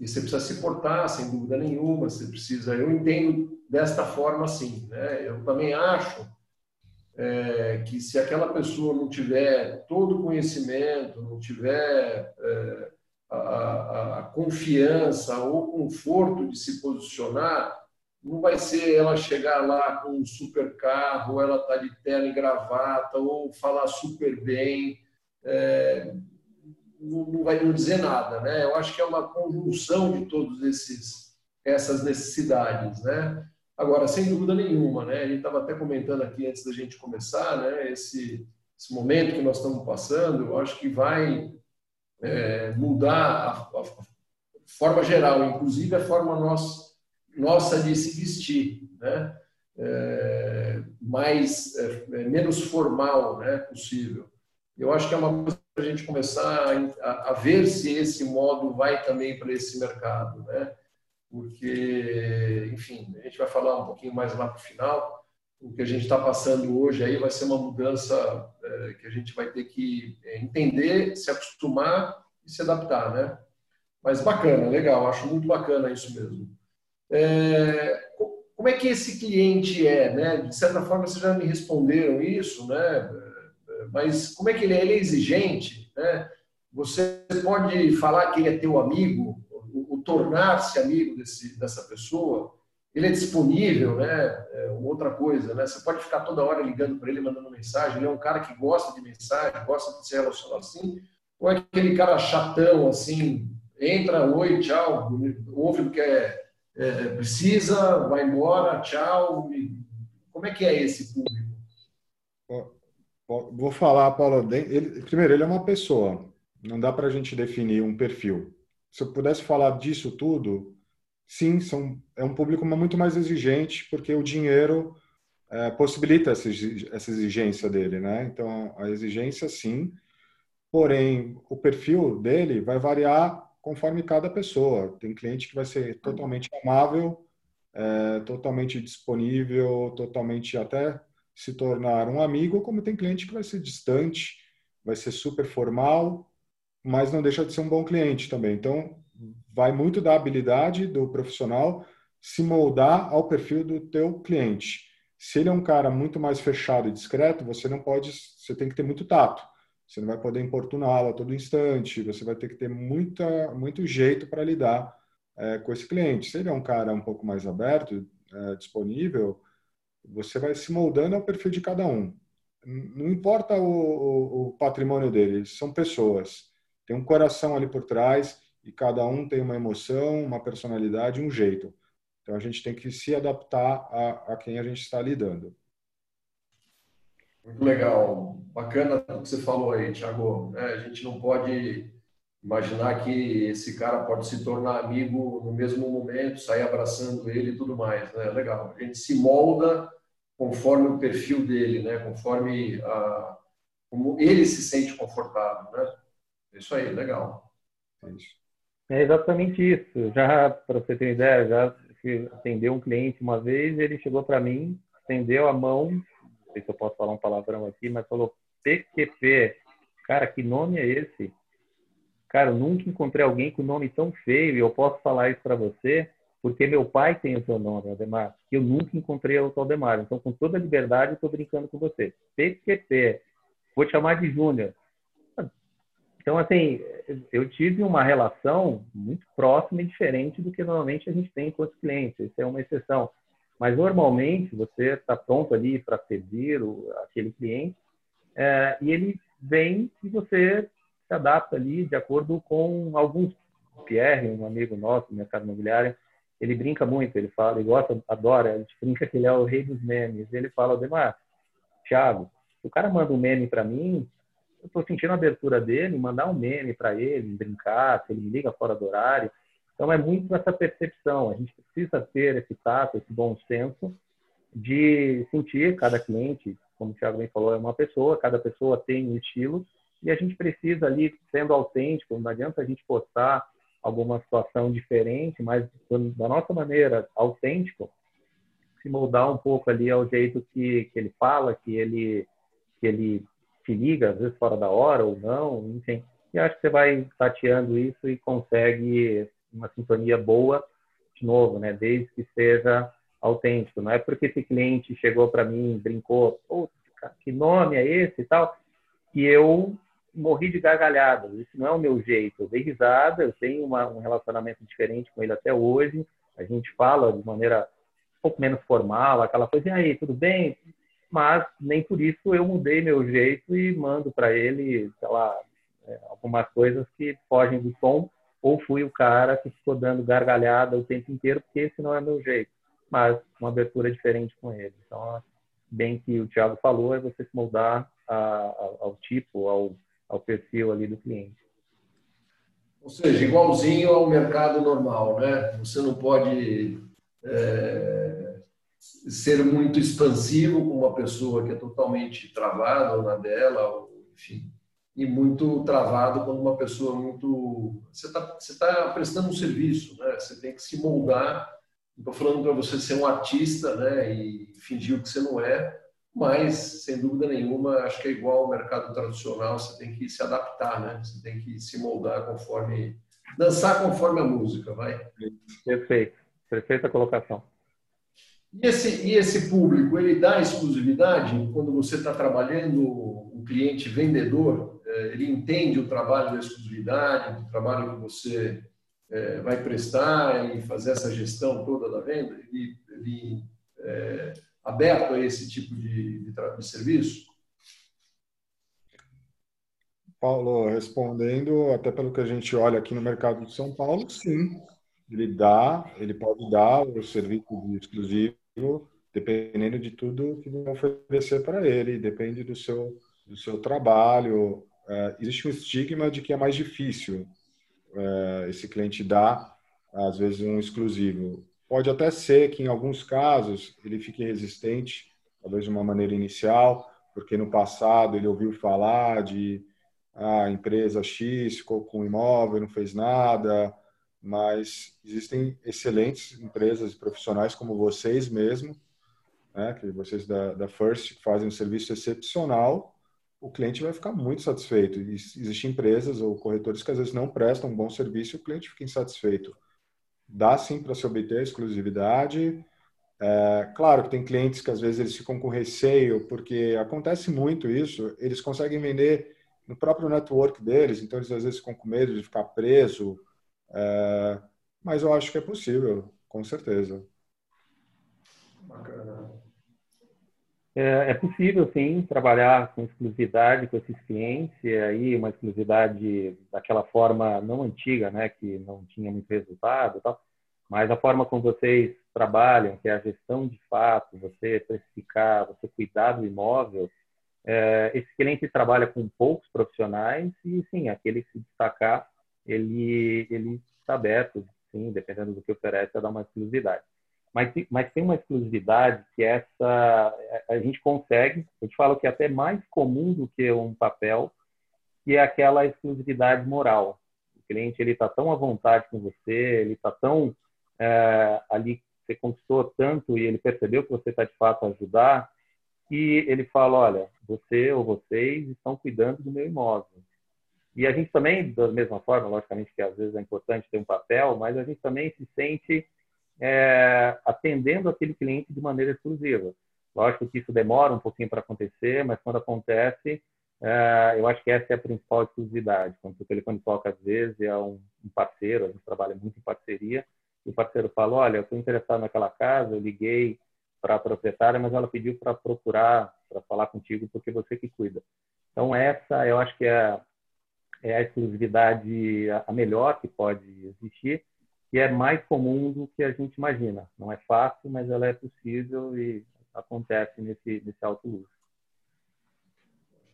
Speaker 2: e você precisa se portar, sem dúvida nenhuma, você precisa. Eu entendo desta forma assim, né? Eu também acho é, que se aquela pessoa não tiver todo o conhecimento, não tiver é, a, a, a, confiança ou conforto de se posicionar, não vai ser ela chegar lá com um super carro, ela tá de terno e gravata, ou falar super bem. É, não vai não dizer nada, né? Eu acho que é uma conjunção de todos esses essas necessidades, né? Agora, sem dúvida nenhuma, né? A gente estava até comentando aqui antes da gente começar, né? Esse, esse momento que nós estamos passando, eu acho que vai é, mudar a, a, a, forma geral, inclusive a forma nossa, nossa de se vestir, né? É, mais é, menos formal, né? Possível. Eu acho que é uma coisa para a gente começar a, a, ver se esse modo vai também para esse mercado, né? Porque, enfim, a gente vai falar um pouquinho mais lá para o final. O que a gente está passando hoje aí vai ser uma mudança é, que a gente vai ter que é, entender, se acostumar e se adaptar, né? Mas bacana, legal, acho muito bacana isso mesmo. É, como é que esse cliente é, né? De certa forma, vocês já me responderam isso, né? Mas como é que ele é? Ele é exigente, né? Você pode falar que ele é teu amigo, o, tornar-se amigo desse, dessa pessoa, ele é disponível, né? É outra coisa, né? Você pode ficar toda hora ligando para ele, mandando mensagem. Ele é um cara que gosta de mensagem, gosta de se relacionar assim, ou é aquele cara chatão assim, entra, oi, tchau, ouve o que é, é, precisa, vai embora, tchau. Como é que é esse público?
Speaker 1: Vou falar, Paulo. Ele, primeiro, ele é uma pessoa. Não dá para a gente definir um perfil. Se eu pudesse falar disso tudo, sim, são, é um público muito mais exigente, porque o dinheiro é, possibilita essa, essa exigência dele, né? Então, a exigência, sim. Porém, o perfil dele vai variar conforme cada pessoa. Tem cliente que vai ser totalmente amável, é, totalmente disponível, totalmente até se tornar um amigo, como tem cliente que vai ser distante, vai ser super formal, mas não deixa de ser um bom cliente também. Então, vai muito da habilidade do profissional se moldar ao perfil do teu cliente. Se ele é um cara muito mais fechado e discreto, você não pode, você tem que ter muito tato. Você não vai poder importuná-lo a todo instante. Você vai ter que ter muita, muito jeito para lidar é, com esse cliente. Se ele é um cara um pouco mais aberto, é, disponível, você vai se moldando ao perfil de cada um. Não importa o, o, o patrimônio deles, são pessoas. Tem um coração ali por trás e cada um tem uma emoção, uma personalidade, um jeito. Então a gente tem que se adaptar a, a quem a gente está lidando.
Speaker 2: Muito legal, bacana o que você falou aí, Thiago. É, a gente não pode imaginar que esse cara pode se tornar amigo no mesmo momento, sair abraçando ele e tudo mais, né? Legal. A gente se molda conforme o perfil dele, né? Conforme a, como ele se sente confortável, né? Isso aí, legal.
Speaker 3: É, é exatamente isso. Já para você ter uma ideia, já atendeu um cliente uma vez, ele chegou para mim, estendeu a mão, não sei se eu posso falar um palavrão aqui, mas falou PQP. Cara, que nome é esse? Cara, eu nunca encontrei alguém com nome tão feio e eu posso falar isso para você porque meu pai tem o seu nome, Aldemar, que eu nunca encontrei o Aldemar. Então, com toda liberdade, estou brincando com você. PQP, vou te chamar de Júnior. Então, assim, eu tive uma relação muito próxima e diferente do que normalmente a gente tem com os clientes. Isso é uma exceção. Mas, normalmente, você está pronto ali para servir o, aquele cliente é, e ele vem e você se adapta ali de acordo com alguns. Pierre, um amigo nosso do mercado imobiliário, ele brinca muito, ele fala, ele gosta, adora, a gente brinca que ele é o rei dos memes. Ele fala, Demar, Thiago, o cara manda um meme para mim, eu tô sentindo a abertura dele, mandar um meme para ele, brincar, se ele me liga fora do horário. Então, é muito essa percepção. A gente precisa ter esse tato, esse bom senso de sentir cada cliente, como o Thiago bem falou, é uma pessoa, cada pessoa tem um estilo, e a gente precisa ali, sendo autêntico, não adianta a gente postar alguma situação diferente, mas da nossa maneira, autêntico, se moldar um pouco ali ao jeito que, que ele fala, que ele, que ele se liga, às vezes fora da hora ou não, enfim. E acho que você vai tateando isso e consegue uma sintonia boa, de novo, né? Desde que seja autêntico. Não é porque esse cliente chegou para mim, brincou, que nome é esse e tal, que eu morri de gargalhada. Isso não é o meu jeito. Eu dei risada, eu tenho uma, um relacionamento diferente com ele até hoje. A gente fala de maneira um pouco menos formal, aquela coisa, e aí, tudo bem? Mas nem por isso eu mudei meu jeito e mando para ele, sei lá, é, algumas coisas que fogem do tom, ou fui o cara que ficou dando gargalhada o tempo inteiro, porque esse não é meu jeito. Mas uma abertura diferente com ele. Então, bem que o Thiago falou, é você se moldar a, a, ao tipo, ao, ao perfil ali do cliente.
Speaker 2: Ou seja, igualzinho ao mercado normal, né? Você não pode é, ser muito expansivo com uma pessoa que é totalmente travada ou na dela, ou, enfim, e muito travado quando uma pessoa muito. Você está você tá prestando um serviço, né? Você tem que se moldar. Estou falando para você ser um artista, né? E fingir o que você não é, mas, sem dúvida nenhuma, acho que é igual ao mercado tradicional, você tem que se adaptar, né? Você tem que se moldar conforme. dançar conforme a música, vai.
Speaker 3: Perfeito. Perfeita colocação.
Speaker 2: E esse, e esse público, ele dá exclusividade quando você está trabalhando o cliente vendedor? É, ele entende o trabalho da exclusividade, o trabalho que você é, vai prestar e fazer essa gestão toda da venda? Ele, ele é, aberto a esse tipo de, de, de serviço?
Speaker 1: Paulo, respondendo, até pelo que a gente olha aqui no mercado de São Paulo, sim. Ele dá, ele pode dar o serviço exclusivo, dependendo de tudo que vai oferecer para ele, depende do seu, do seu trabalho. É, existe um estigma de que é mais difícil é, esse cliente dar, às vezes, um exclusivo. Pode até ser que, em alguns casos, ele fique resistente, talvez de uma maneira inicial, porque no passado ele ouviu falar de a ah, empresa X ficou com imóvel, não fez nada, mas existem excelentes empresas e profissionais como vocês mesmo, né, que vocês da, da First fazem um serviço excepcional, o cliente vai ficar muito satisfeito. Existem empresas ou corretores que às vezes não prestam um bom serviço e o cliente fica insatisfeito dá sim para se obter exclusividade. É, claro que tem clientes que às vezes eles ficam com receio, porque acontece muito isso, eles conseguem vender no próprio network deles, então eles às vezes ficam com medo de ficar preso, é, mas eu acho que é possível, com certeza.
Speaker 3: Bacana. É, é, possível, sim, trabalhar com exclusividade com esses clientes, e aí uma exclusividade daquela forma não antiga, né, que não tinha muito resultado tal, mas a forma como vocês trabalham, que é a gestão de fato, você precificar, você cuidar do imóvel, é, esse cliente trabalha com poucos profissionais e, sim, aquele que se destacar, ele está aberto, sim, dependendo do que oferece, a dar uma exclusividade. Mas, mas tem uma exclusividade que essa a gente consegue, eu te falo que é até mais comum do que um papel, que é aquela exclusividade moral. O cliente ele está tão à vontade com você, ele está tão é, ali, você conquistou tanto e ele percebeu que você está de fato a ajudar, que ele fala, olha, você ou vocês estão cuidando do meu imóvel. E a gente também, da mesma forma, logicamente que às vezes é importante ter um papel, mas a gente também se sente é, atendendo aquele cliente de maneira exclusiva. Lógico que isso demora um pouquinho para acontecer, mas quando acontece, é, eu acho que essa é a principal exclusividade. Quando o telefone toca, às vezes, é um, um parceiro, a gente trabalha muito em parceria, e o parceiro fala, olha, eu estou interessado naquela casa, eu liguei para a proprietária, mas ela pediu para procurar, para falar contigo, porque você que cuida. Então, essa eu acho que é, é a exclusividade a melhor que pode existir, que é mais comum do que a gente imagina. Não é fácil, mas ela é possível e acontece nesse, nesse alto uso.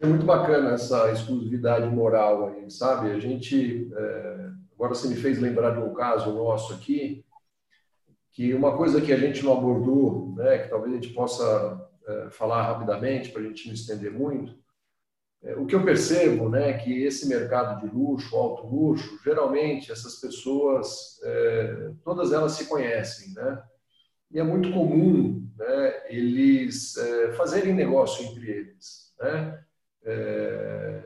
Speaker 2: É muito bacana essa exclusividade moral aí, sabe? A gente, é, agora você me fez lembrar de um caso nosso aqui, que uma coisa que a gente não abordou, né, que talvez a gente possa é, falar rapidamente para a gente não estender muito, o que eu percebo, né, que esse mercado de luxo, alto luxo, geralmente essas pessoas, é, todas elas se conhecem, né? E é muito comum, né, eles é, fazerem negócio entre eles, né? É,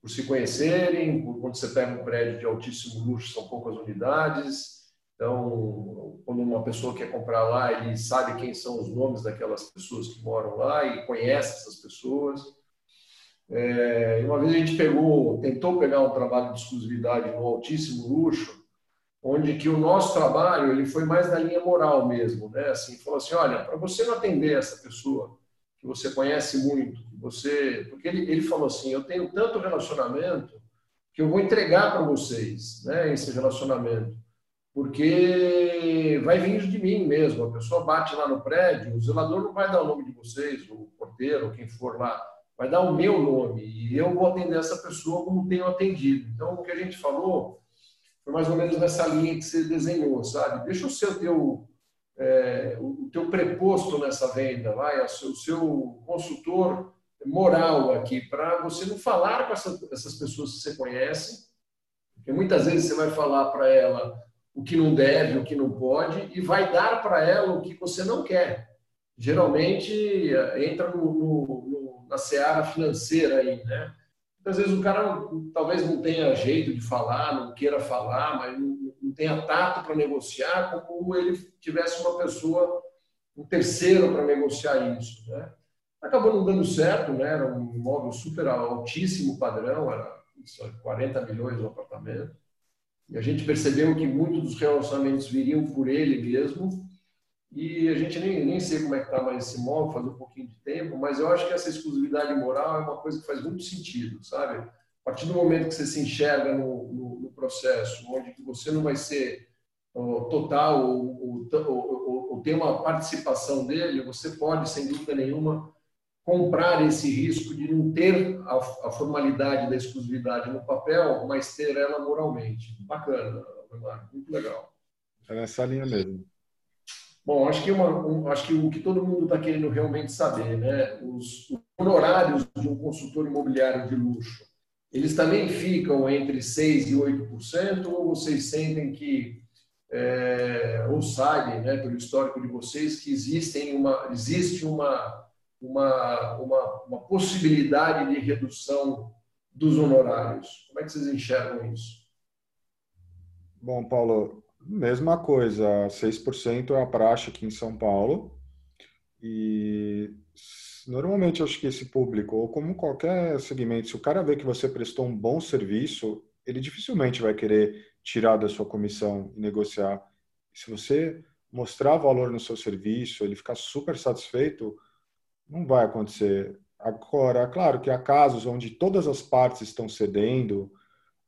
Speaker 2: por se conhecerem, por, quando você pega um prédio de altíssimo luxo, são poucas unidades, então, quando uma pessoa quer comprar lá, ele sabe quem são os nomes daquelas pessoas que moram lá e conhece essas pessoas. É, uma vez a gente pegou, tentou pegar um trabalho de exclusividade no altíssimo luxo, onde que o nosso trabalho ele foi mais na linha moral mesmo, né? Assim, falou assim, olha, para você não atender essa pessoa que você conhece muito, que você, porque ele, ele falou assim, eu tenho tanto relacionamento que eu vou entregar para vocês, né? Esse relacionamento, porque vai vir de mim mesmo. A pessoa bate lá no prédio, o zelador não vai dar o nome de vocês, o porteiro, quem for lá vai dar o meu nome e eu vou atender essa pessoa como tenho atendido. Então, o que a gente falou foi mais ou menos nessa linha que você desenhou, sabe? Deixa o seu teu, é, o teu preposto nessa venda, vai, o seu, o seu consultor moral aqui, para você não falar com essa, essas pessoas que você conhece, porque muitas vezes você vai falar para ela o que não deve, o que não pode, e vai dar para ela o que você não quer. Geralmente entra no, no na seara financeira aí, né? Às vezes o cara talvez não tenha jeito de falar, não queira falar, mas não, não tenha tato para negociar, como ele tivesse uma pessoa, um terceiro para negociar isso, né? Acabou não dando certo, né? Era um imóvel super altíssimo padrão, era 40 milhões o apartamento. E a gente percebeu que muitos dos relacionamentos viriam por ele mesmo, e a gente nem, nem sei como é que está mais esse imóvel, faz um pouquinho de tempo, mas eu acho que essa exclusividade moral é uma coisa que faz muito sentido, sabe? A partir do momento que você se enxerga no, no, no processo, onde você não vai ser total ou, ou, ou, ou ter uma participação dele, você pode, sem dúvida nenhuma, comprar esse risco de não ter a, a, formalidade da exclusividade no papel, mas ter ela moralmente. Bacana, muito legal.
Speaker 1: É nessa linha mesmo.
Speaker 2: Bom, acho que, uma, um, acho que o que todo mundo está querendo realmente saber, né? Os, os honorários de um consultor imobiliário de luxo, eles também ficam entre 6% e 8%, ou vocês sentem que, é, ou sabem, né, pelo histórico de vocês, que existem uma, existe uma, uma, uma, uma possibilidade de redução dos honorários? Como é que vocês enxergam isso?
Speaker 1: Bom, Paulo, Mesma coisa, 6% é a praxe aqui em São Paulo. E normalmente acho que esse público, ou como qualquer segmento, se o cara vê que você prestou um bom serviço, ele dificilmente vai querer tirar da sua comissão e negociar. Se você mostrar valor no seu serviço, ele ficar super satisfeito, não vai acontecer. Agora, claro que há casos onde todas as partes estão cedendo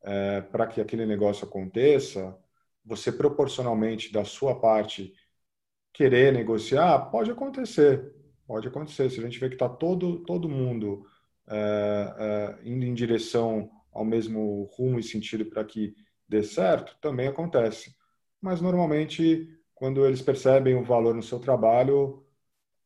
Speaker 1: é, para que aquele negócio aconteça, você proporcionalmente da sua parte querer negociar, pode acontecer. Pode acontecer. Se a gente vê que está todo, todo mundo é, é, indo em direção ao mesmo rumo e sentido para que dê certo, também acontece. Mas normalmente, quando eles percebem o valor no seu trabalho,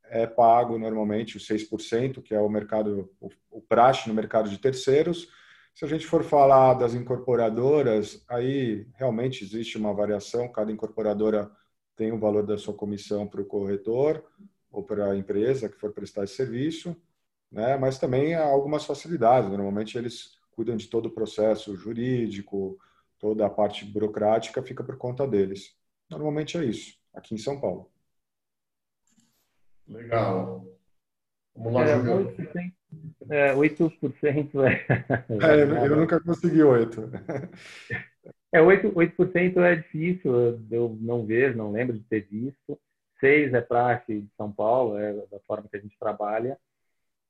Speaker 1: é pago normalmente os 6%, que é o mercado, o, o praxe no mercado de terceiros, se a gente for falar das incorporadoras, aí realmente existe uma variação, cada incorporadora tem o valor da sua comissão para o corretor ou para a empresa que for prestar esse serviço, né? mas também há algumas facilidades. Normalmente eles cuidam de todo o processo jurídico, toda a parte burocrática fica por conta deles. Normalmente é isso, aqui em São Paulo.
Speaker 2: Legal. Vamos lá, é, Júlio.
Speaker 3: É, 8% é.
Speaker 1: é eu, eu nunca consegui 8%.
Speaker 3: É, 8%, 8% é difícil, eu não vejo, não lembro de ter visto. 6% é praxe de São Paulo, é da forma que a gente trabalha.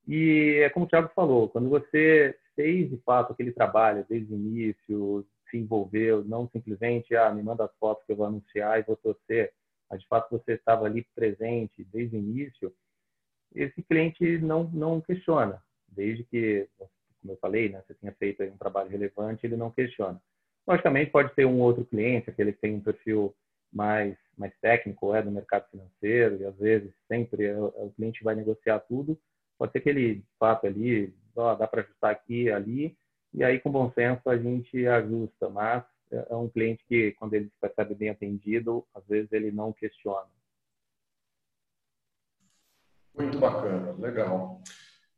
Speaker 3: E é como o Thiago falou, quando você fez de fato aquele trabalho desde o início, se envolveu, não simplesmente, ah, me manda as fotos que eu vou anunciar e vou torcer, mas de fato você estava ali presente desde o início, esse cliente não, não questiona, desde que, como eu falei, né, você tenha feito um trabalho relevante, ele não questiona. Logicamente, pode ter um outro cliente, aquele que tem um perfil mais, mais técnico, é do mercado financeiro, e às vezes sempre é, o cliente vai negociar tudo. Pode ser que ele faça ali, ó, dá para ajustar aqui ali, e aí com bom senso a gente ajusta, mas é, é um cliente que, quando ele se percebe bem atendido, às vezes ele não questiona.
Speaker 2: Muito bacana, legal.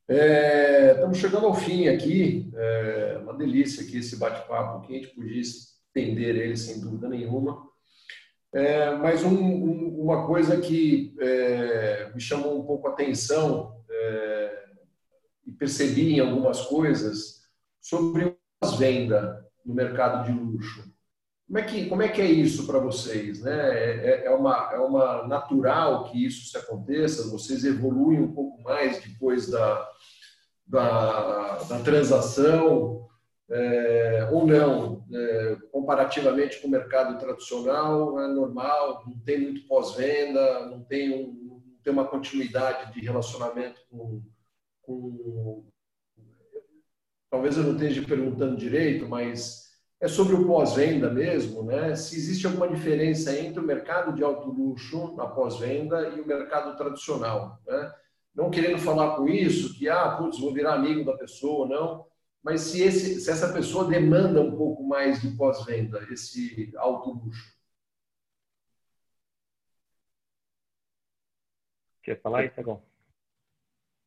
Speaker 2: É, estamos chegando ao fim aqui. É uma delícia aqui esse bate-papo. Que a gente podia estender ele sem dúvida nenhuma. É, mas um, um, uma coisa que é, me chamou um pouco a atenção é, e percebi em algumas coisas sobre as vendas no mercado de luxo. Como é que, como é, que é isso para vocês? Né? É, é, uma, é uma natural que isso se aconteça? Vocês evoluem um pouco mais depois da, da, da transação é, ou não? É, comparativamente com o mercado tradicional, é normal, não tem muito pós-venda, não tem, um, não tem uma continuidade de relacionamento com, com. Talvez eu não esteja perguntando direito, mas é sobre o pós-venda mesmo, né? Se existe alguma diferença entre o mercado de alto luxo na pós-venda e o mercado tradicional, né? Não querendo falar com isso que ah, putz, vou virar amigo da pessoa, não. Mas se, esse, se essa pessoa demanda um pouco mais de pós-venda, esse alto luxo.
Speaker 3: Quer falar aí,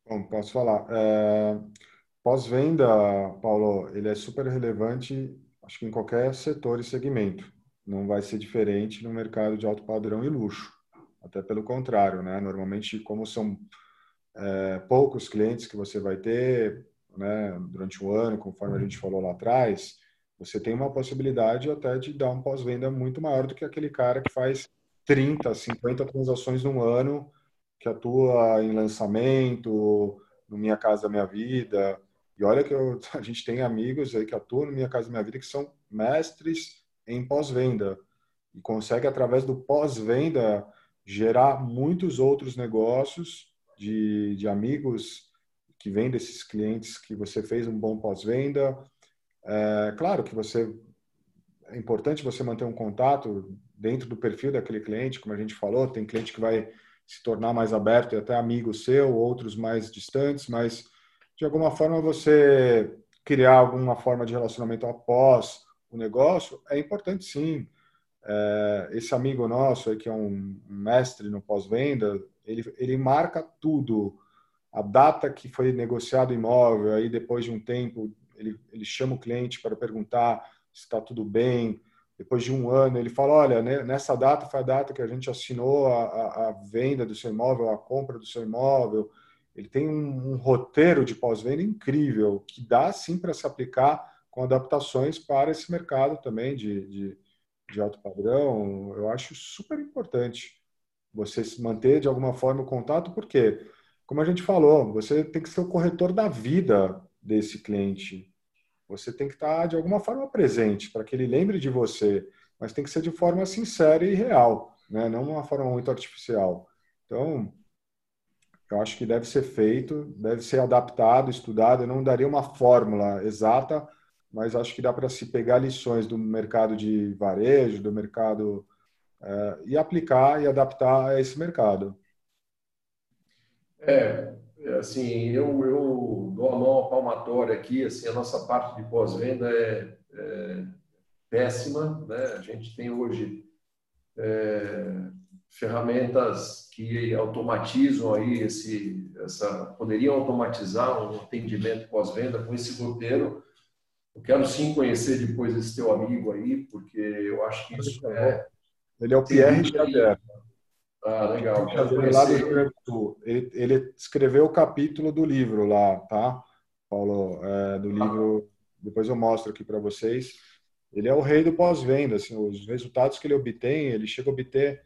Speaker 3: Bom,
Speaker 1: posso falar. É, pós-venda, Paulo, ele é super relevante acho que em qualquer setor e segmento. Não vai ser diferente no mercado de alto padrão e luxo. Até pelo contrário, né? Normalmente, como são é, poucos clientes que você vai ter né, durante o ano, conforme a gente falou lá atrás, você tem uma possibilidade até de dar um pós-venda muito maior do que aquele cara que faz 30, 50 transações num ano, que atua em lançamento, no Minha Casa Minha Vida, e olha que eu, a gente tem amigos aí que atuam no Minha Casa Minha Vida que são mestres em pós-venda e consegue através do pós-venda gerar muitos outros negócios de, de amigos que vêm desses clientes que você fez um bom pós-venda. É, claro que você é importante você manter um contato dentro do perfil daquele cliente, como a gente falou, tem cliente que vai se tornar mais aberto e até amigo seu, outros mais distantes, mas de alguma forma você criar alguma forma de relacionamento após o negócio, é importante sim. É, esse amigo nosso, aí, que é um mestre no pós-venda, ele, ele marca tudo. A data que foi negociado o imóvel, aí depois de um tempo, ele, ele chama o cliente para perguntar se está tudo bem. Depois de um ano, ele fala: Olha, nessa data foi a data que a gente assinou a, a, a venda do seu imóvel, a compra do seu imóvel ele tem um, um roteiro de pós-venda incrível, que dá sim para se aplicar com adaptações para esse mercado também de, de, de alto padrão. Eu acho super importante você se manter de alguma forma o contato, porque, como a gente falou, você tem que ser o corretor da vida desse cliente. Você tem que estar de alguma forma presente para que ele lembre de você, mas tem que ser de forma sincera e real, né? não uma forma muito artificial. Então, eu acho que deve ser feito, deve ser adaptado, estudado. Eu não daria uma fórmula exata, mas acho que dá para se pegar lições do mercado de varejo, do mercado é, e aplicar e adaptar a esse mercado.
Speaker 2: É, assim, eu, eu dou a mão à palmatória aqui. Assim, a nossa parte de pós-venda é, é, péssima, né? A gente tem hoje é, ferramentas que automatizam aí esse, essa, poderiam automatizar um atendimento pós-venda com esse roteiro. Eu quero sim conhecer depois esse teu amigo aí, porque eu acho que isso é.
Speaker 1: Ele é o Pierre Xavier.
Speaker 2: Ah, legal.
Speaker 1: Ele, ele, escreveu o capítulo do livro lá, tá, Paulo? É, do livro. Depois eu mostro aqui para vocês. Ele é o rei do pós-venda. Assim, os resultados que ele obtém, ele chega a obter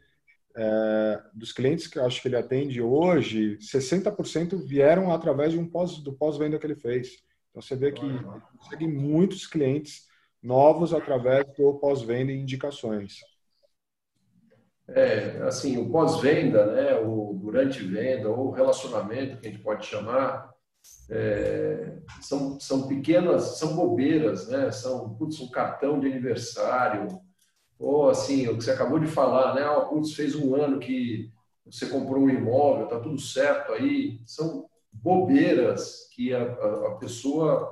Speaker 1: é, dos clientes que eu acho que ele atende hoje, 60% vieram através de um pós, do pós-venda que ele fez. Então você vê que ele consegue muitos clientes novos através do pós-venda e indicações.
Speaker 2: É, assim, o pós-venda, né, o durante venda ou relacionamento que a gente pode chamar, é, são, são pequenas, são bobeiras, né? São, putz, um cartão de aniversário, ou assim, o que você acabou de falar, né? Oh, putz, fez um ano que você comprou um imóvel, tá tudo certo aí. São bobeiras que a, a, a pessoa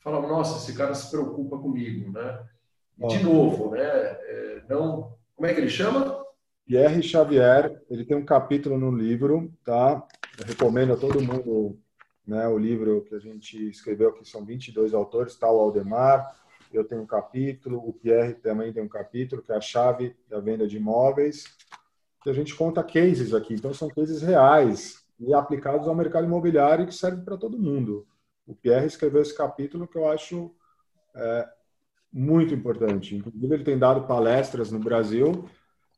Speaker 2: fala, nossa, esse cara se preocupa comigo, né? E, de novo, né? É, não, como é que ele chama?
Speaker 1: Pierre Xavier, ele tem um capítulo no livro, tá? Eu recomendo a todo mundo né, o livro que a gente escreveu, que são 22 autores, tá o Aldemar, eu tenho um capítulo, o Pierre também tem um capítulo, que é a chave da venda de imóveis, que a gente conta cases aqui, então são cases reais e aplicados ao mercado imobiliário que serve para todo mundo. O Pierre escreveu esse capítulo que eu acho é, muito importante. Inclusive, ele tem dado palestras no Brasil,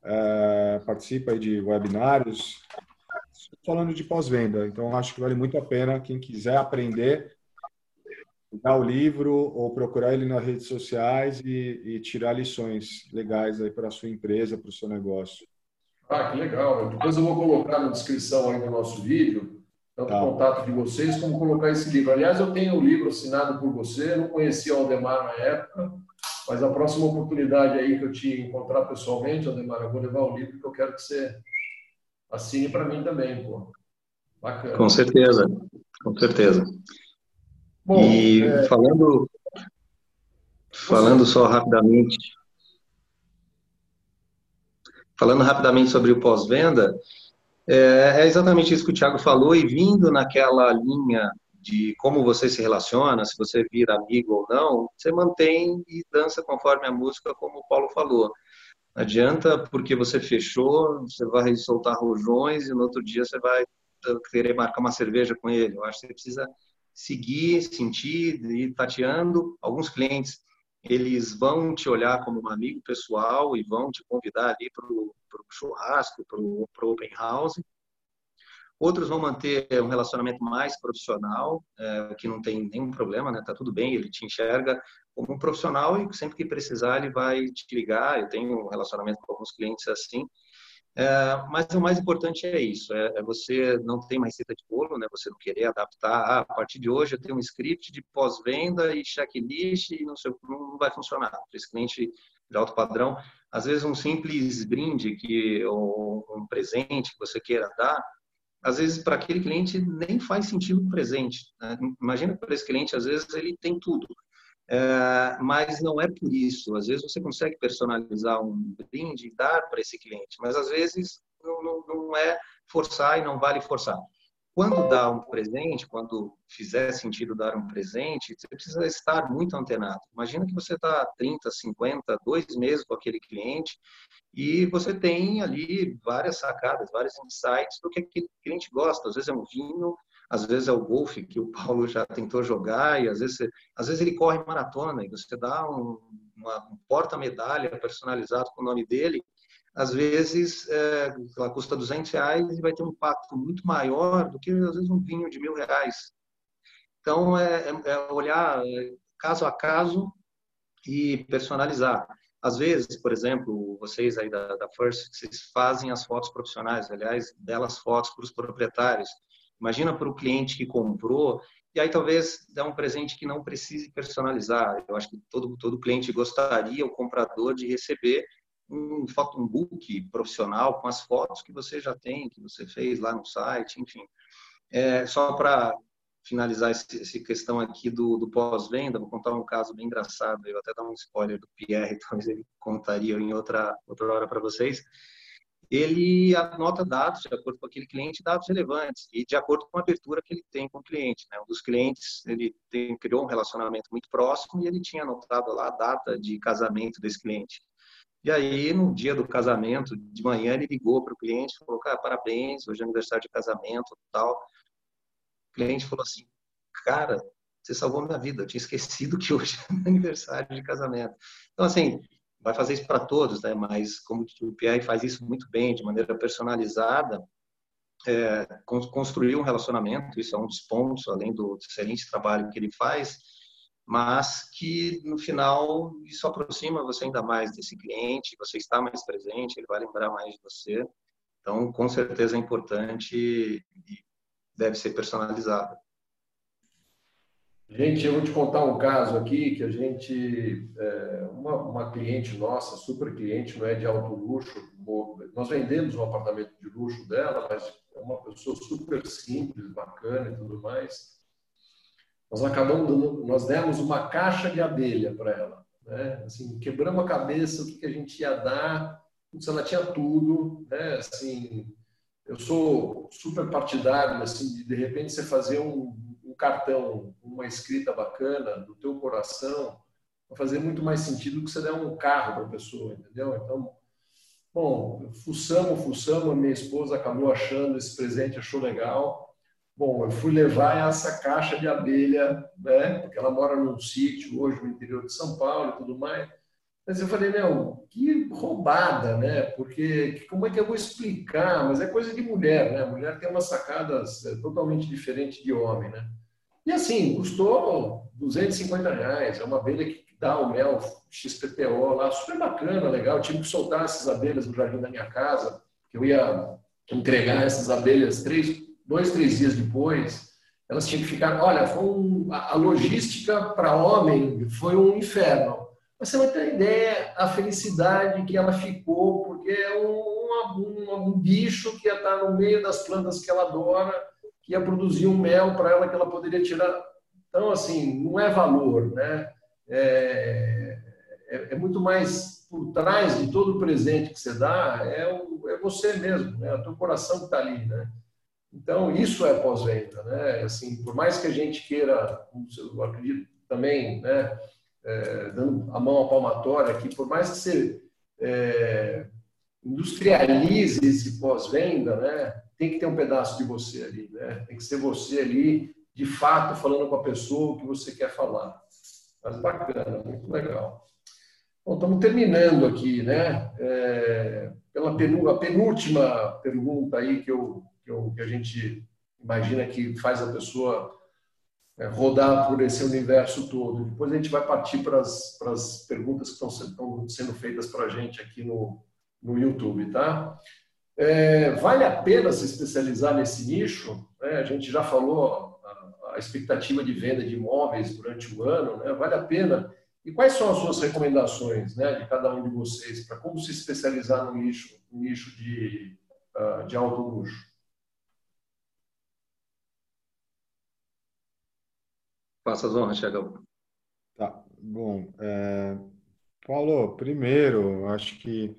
Speaker 1: é, participa de webinários, falando de pós-venda. Então, acho que vale muito a pena quem quiser aprender, dar o livro ou procurar ele nas redes sociais e, e tirar lições legais aí para a sua empresa, para o seu negócio.
Speaker 2: Ah, que legal. Depois eu vou colocar na descrição aí do nosso vídeo, tanto tá. o contato de vocês, como colocar esse livro. Aliás, eu tenho o um livro assinado por você, não conhecia o Aldemar na época, mas a próxima oportunidade aí que eu te encontrar pessoalmente, Aldemar, eu vou levar o livro que eu quero que você assine para mim também, pô.
Speaker 4: Bacana. Com certeza, com certeza. Bom, e é... falando, falando só rapidamente, falando rapidamente sobre o pós-venda, é, é exatamente isso que o Thiago falou e vindo naquela linha de como você se relaciona, se você vira amigo ou não, você mantém e dança conforme a música, como o Paulo falou. Não adianta porque você fechou, você vai soltar rojões e no outro dia você vai querer marcar uma cerveja com ele. Eu acho que você precisa seguir, sentir, ir tateando. Alguns clientes, eles vão te olhar como um amigo pessoal e vão te convidar ali para o churrasco, para o open house. Outros vão manter um relacionamento mais profissional, é, que não tem nenhum problema, né? Tá tudo bem, ele te enxerga como um profissional e sempre que precisar ele vai te ligar. Eu tenho um relacionamento com alguns clientes assim. É, mas o mais importante é isso, é, é, você não tem mais receita de bolo, né? Você não querer adaptar. Ah, a partir de hoje eu tenho um script de pós-venda e checklist e não sei, não vai funcionar. Para esse cliente de alto padrão, às vezes um simples brinde que ou um presente que você queira dar às vezes para aquele cliente nem faz sentido o presente. Né? Imagina para esse cliente, às vezes ele tem tudo, é, mas não é por isso. Às vezes você consegue personalizar um brinde e dar para esse cliente, mas às vezes não, não, não é forçar e não vale forçar. Quando dá um presente, quando fizer sentido dar um presente, você precisa estar muito antenado. Imagina que você está 30, 50, dois meses com aquele cliente e você tem ali várias sacadas, vários insights do que aquele cliente gosta. Às vezes é um vinho, às vezes é o golfe que o Paulo já tentou jogar e às vezes, às vezes ele corre maratona e você dá um, uma, um porta-medalha personalizado com o nome dele às vezes é, ela custa 200 reais e vai ter um impacto muito maior do que às vezes um vinho de mil reais. Então é, é, é olhar é, caso a caso e personalizar. Às vezes, por exemplo, vocês aí da, da First, vocês fazem as fotos profissionais, aliás, belas fotos para os proprietários. Imagina para o cliente que comprou e aí talvez dá um presente que não precise personalizar. Eu acho que todo todo cliente gostaria, o comprador, de receber um um book profissional com as fotos que você já tem, que você fez lá no site, enfim. É, só para finalizar essa questão aqui do, do pós-venda, vou contar um caso bem engraçado, eu até dar um spoiler do Pierre, talvez ele contaria em outra, outra hora para vocês. Ele anota dados de acordo com aquele cliente, dados relevantes, e de acordo com a abertura que ele tem com o cliente. Né? Um dos clientes, ele tem, criou um relacionamento muito próximo e ele tinha anotado lá a data de casamento desse cliente. E aí, no dia do casamento, de manhã, ele ligou para o cliente e falou: Cara, parabéns, hoje é aniversário de casamento tal. O cliente falou assim: Cara, você salvou minha vida, eu tinha esquecido que hoje é aniversário de casamento. Então, assim, vai fazer isso para todos, né? Mas como o Pierre faz isso muito bem, de maneira personalizada, é, construir um relacionamento, isso é um dos pontos, além do excelente trabalho que ele faz, mas que no final isso aproxima você ainda mais desse cliente, você está mais presente, ele vai lembrar mais de você. Então, com certeza é importante e deve ser personalizado.
Speaker 2: Gente, eu vou te contar um caso aqui que a gente, é, uma, uma, cliente nossa, super cliente, não é de alto luxo, nós vendemos um apartamento de luxo dela, mas é uma pessoa super simples, bacana e tudo mais. Nós acabamos, dando, nós demos uma caixa de abelha para ela, né? Assim, quebramos a cabeça o que, a gente ia dar, ela tinha tudo, né? Assim, eu sou super partidário, assim, de de repente você fazer um cartão, uma escrita bacana do teu coração, vai fazer muito mais sentido do que você der um carro para a pessoa, entendeu? Então, bom, fuçamos, fuçamos, minha esposa acabou achando esse presente, achou legal. Bom, eu fui levar essa caixa de abelha, né? Porque ela mora num sítio hoje no interior de São Paulo e tudo mais. Mas eu falei, meu, que roubada, né? Porque como é que eu vou explicar? Mas é coisa de mulher, né? Mulher tem umas sacadas é, totalmente diferentes de homem, né? E assim, custou 250 reais. É uma abelha que dá o mel XPTO lá, super bacana, legal. Eu tive que soltar essas abelhas no jardim da minha casa, que eu ia entregar essas abelhas três, dois, três dias depois. Elas tinham que ficar. Olha, foi um, a logística para homem foi um inferno. Mas você vai ter ideia a felicidade que ela ficou, porque é um, um, um bicho que estar no meio das plantas que ela adora que ia produzir um mel para ela que ela poderia tirar. Então, assim, não é valor, né? É, é, é, muito mais por trás de todo o presente que você dá, é, o, é você mesmo, né? O teu coração que está ali, né? Então, isso é pós-venda, né? Assim, por mais que a gente queira, eu acredito também, né? É, dando a mão à palmatória aqui, por mais que você é, industrialize esse pós-venda, né? Tem que ter um pedaço de você ali, né? Tem que ser você ali, de fato, falando com a pessoa o que você quer falar. Mas bacana, muito legal. Bom, estamos terminando aqui, né? É, pela penúltima pergunta aí que, eu, que, eu, que a gente imagina que faz a pessoa é, rodar por esse universo todo. Depois a gente vai partir para as, perguntas que estão sendo, estão sendo feitas para a gente aqui no, no YouTube, tá? É, vale a pena se especializar nesse nicho? É, a gente já falou a, a, expectativa de venda de imóveis durante o ano, né? vale a pena? E quais são as suas recomendações né, de cada um de vocês para como se especializar no nicho, no nicho de, uh, de alto luxo?
Speaker 4: Faça as honras, Tiagão.
Speaker 1: Tá, bom. É... Paulo, primeiro, acho que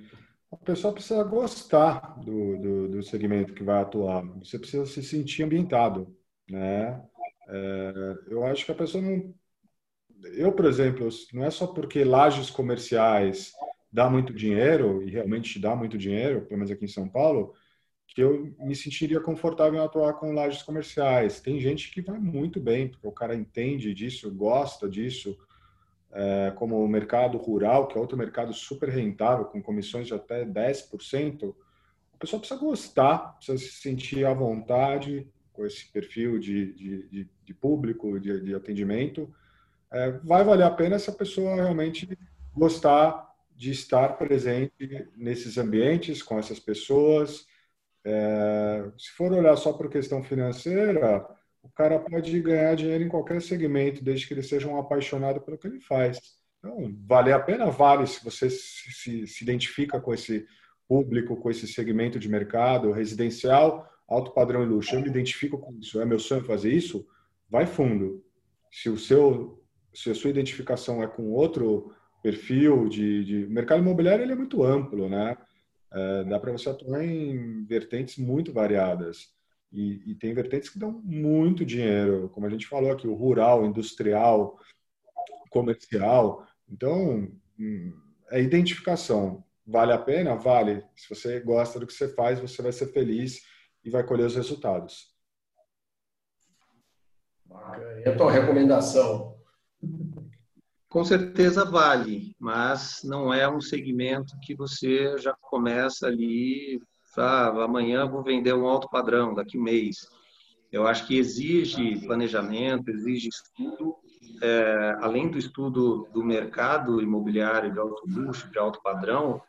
Speaker 1: a pessoa precisa gostar do, do, do, segmento que vai atuar. Você precisa se sentir ambientado, né? É, eu acho que a pessoa não... Eu, por exemplo, não é só porque lajes comerciais dá muito dinheiro, e realmente dá muito dinheiro, pelo menos aqui em São Paulo, que eu me sentiria confortável em atuar com lajes comerciais. Tem gente que vai muito bem, porque o cara entende disso, gosta disso, como o mercado rural, que é outro mercado super rentável, com comissões de até 10%, a pessoa precisa gostar, precisa se sentir à vontade com esse perfil de, de, de, de público, de, de atendimento. É, vai valer a pena se a pessoa realmente gostar de estar presente nesses ambientes, com essas pessoas. É, se for olhar só por questão financeira, o cara pode ganhar dinheiro em qualquer segmento, desde que ele seja um apaixonado pelo que ele faz. Então, vale a pena? Vale, se você se, se, identifica com esse público, com esse segmento de mercado residencial, alto padrão e luxo. Eu me identifico com isso, é meu sonho fazer isso? Vai fundo. Se o seu, se a sua identificação é com outro perfil de, de... mercado imobiliário ele é muito amplo, né? É, dá para você atuar em vertentes muito variadas. E, e, tem vertentes que dão muito dinheiro, como a gente falou aqui, o rural, industrial, comercial. Então, hum, é identificação. Vale a pena? Vale. Se você gosta do que você faz, você vai ser feliz e vai colher os resultados.
Speaker 2: E a tua recomendação?
Speaker 4: Com certeza vale, mas não é um segmento que você já começa ali ah, amanhã vou vender um alto padrão, daqui mês. Eu acho que exige planejamento, exige estudo, é, além do estudo do mercado imobiliário de alto luxo, de alto padrão,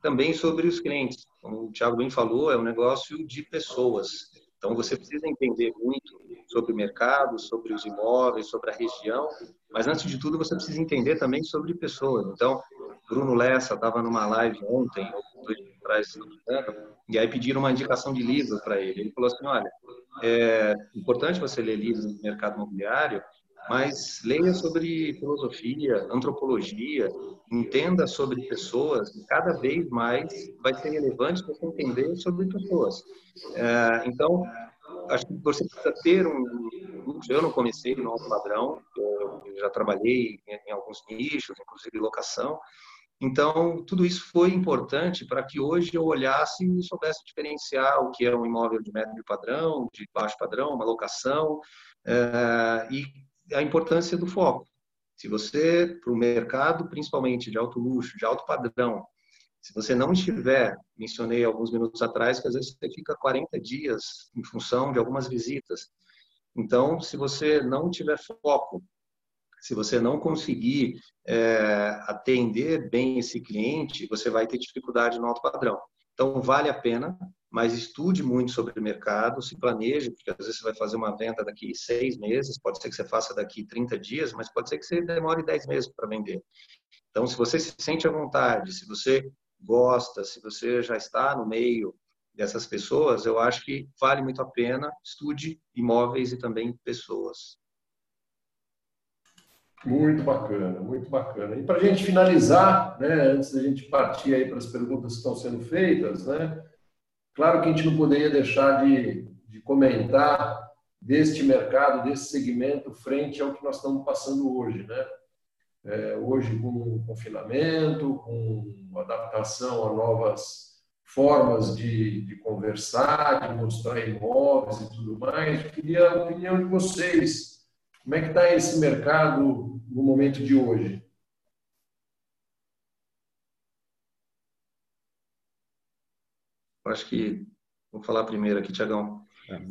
Speaker 4: também sobre os clientes. Como o Thiago bem falou, é um negócio de pessoas. Então, você precisa entender muito sobre o mercado, sobre os imóveis, sobre a região, mas antes de tudo você precisa entender também sobre pessoas. Então, Bruno Lessa estava numa live ontem, atrás, e aí pediram uma indicação de livro para ele. Ele falou assim, olha, é importante você ler livros no mercado imobiliário, mas leia sobre filosofia, antropologia, entenda sobre pessoas, e cada vez mais vai ser relevante você entender sobre pessoas. É, então, acho que você precisa ter um. Eu não comecei no alto padrão, eu já trabalhei em alguns nichos, inclusive locação. Então, tudo isso foi importante para que hoje eu olhasse e soubesse diferenciar o que é um imóvel de médio padrão, de baixo padrão, uma locação, é, e a importância do foco. Se você, para o mercado, principalmente de alto luxo, de alto padrão, se você não estiver, mencionei alguns minutos atrás, que às vezes você fica 40 dias em função de algumas visitas. Então, se você não tiver foco, se você não conseguir é, atender bem esse cliente, você vai ter dificuldade no alto padrão. Então, vale a pena mas estude muito sobre o mercado, se planeje, porque às vezes você vai fazer uma venda daqui seis meses, pode ser que você faça daqui 30 dias, mas pode ser que você demore 10 meses para vender. Então, se você se sente à vontade, se você gosta, se você já está no meio dessas pessoas, eu acho que vale muito a pena, estude imóveis e também pessoas.
Speaker 2: Muito bacana, muito bacana. E para a gente finalizar, né, antes da gente partir aí para as perguntas que estão sendo feitas, né, Claro que a gente não poderia deixar de, de comentar deste mercado, desse segmento, frente ao que nós estamos passando hoje, né? É, hoje com o confinamento, com adaptação a novas formas de, de, conversar, de mostrar imóveis e tudo mais. Queria a opinião de vocês. Como é que está esse mercado no momento de hoje?
Speaker 4: acho que vou falar primeiro aqui, Tiagão. É.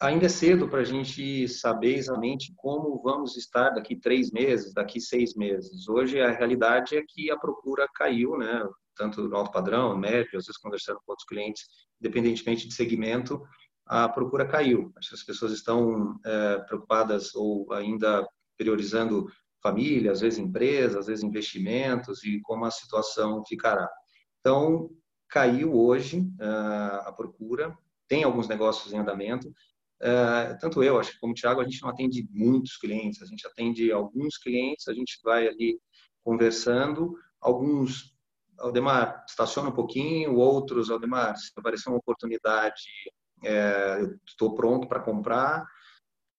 Speaker 4: Ainda é cedo para a gente saber exatamente como vamos estar daqui três meses, daqui seis meses. Hoje a realidade é que a procura caiu, né? Tanto no alto padrão, médio, às vezes conversando com outros clientes, independentemente de segmento, a procura caiu. As pessoas estão é, preocupadas ou ainda priorizando família, às vezes empresas, às vezes investimentos e como a situação ficará. Então, caiu hoje uh, a procura, tem alguns negócios em andamento. Uh, tanto eu, acho que como o Thiago, a gente não atende muitos clientes, a gente atende alguns clientes, a gente vai ali conversando, alguns, Aldemar, estaciona um pouquinho, outros, Aldemar, se aparecer uma oportunidade, é, eu estou pronto para comprar,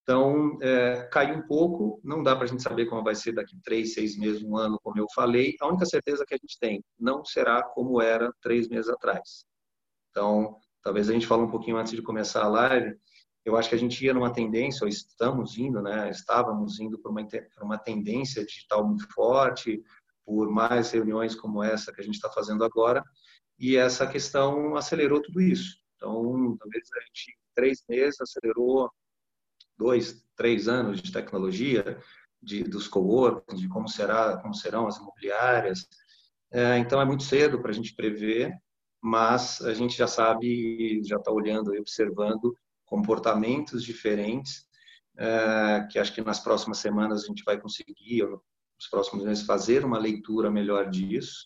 Speaker 4: então, é, caiu um pouco, não dá para a gente saber como vai ser daqui três, seis meses, um ano, como eu falei. A única certeza que a gente tem, não será como era três meses atrás. Então, talvez a gente fale um pouquinho antes de começar a live, eu acho que a gente ia numa tendência, ou estamos indo, né? Estávamos indo para uma, uma tendência digital muito forte, por mais reuniões como essa que a gente está fazendo agora, e essa questão acelerou tudo isso. Então, talvez a gente, em três meses, acelerou dois, três anos de tecnologia, de, dos coworkings, de como, será, como serão as imobiliárias. É, então, é muito cedo para a gente prever, mas a gente já sabe, já está olhando e observando comportamentos diferentes, é, que acho que nas próximas semanas a gente vai conseguir, ou nos próximos meses, fazer uma leitura melhor disso.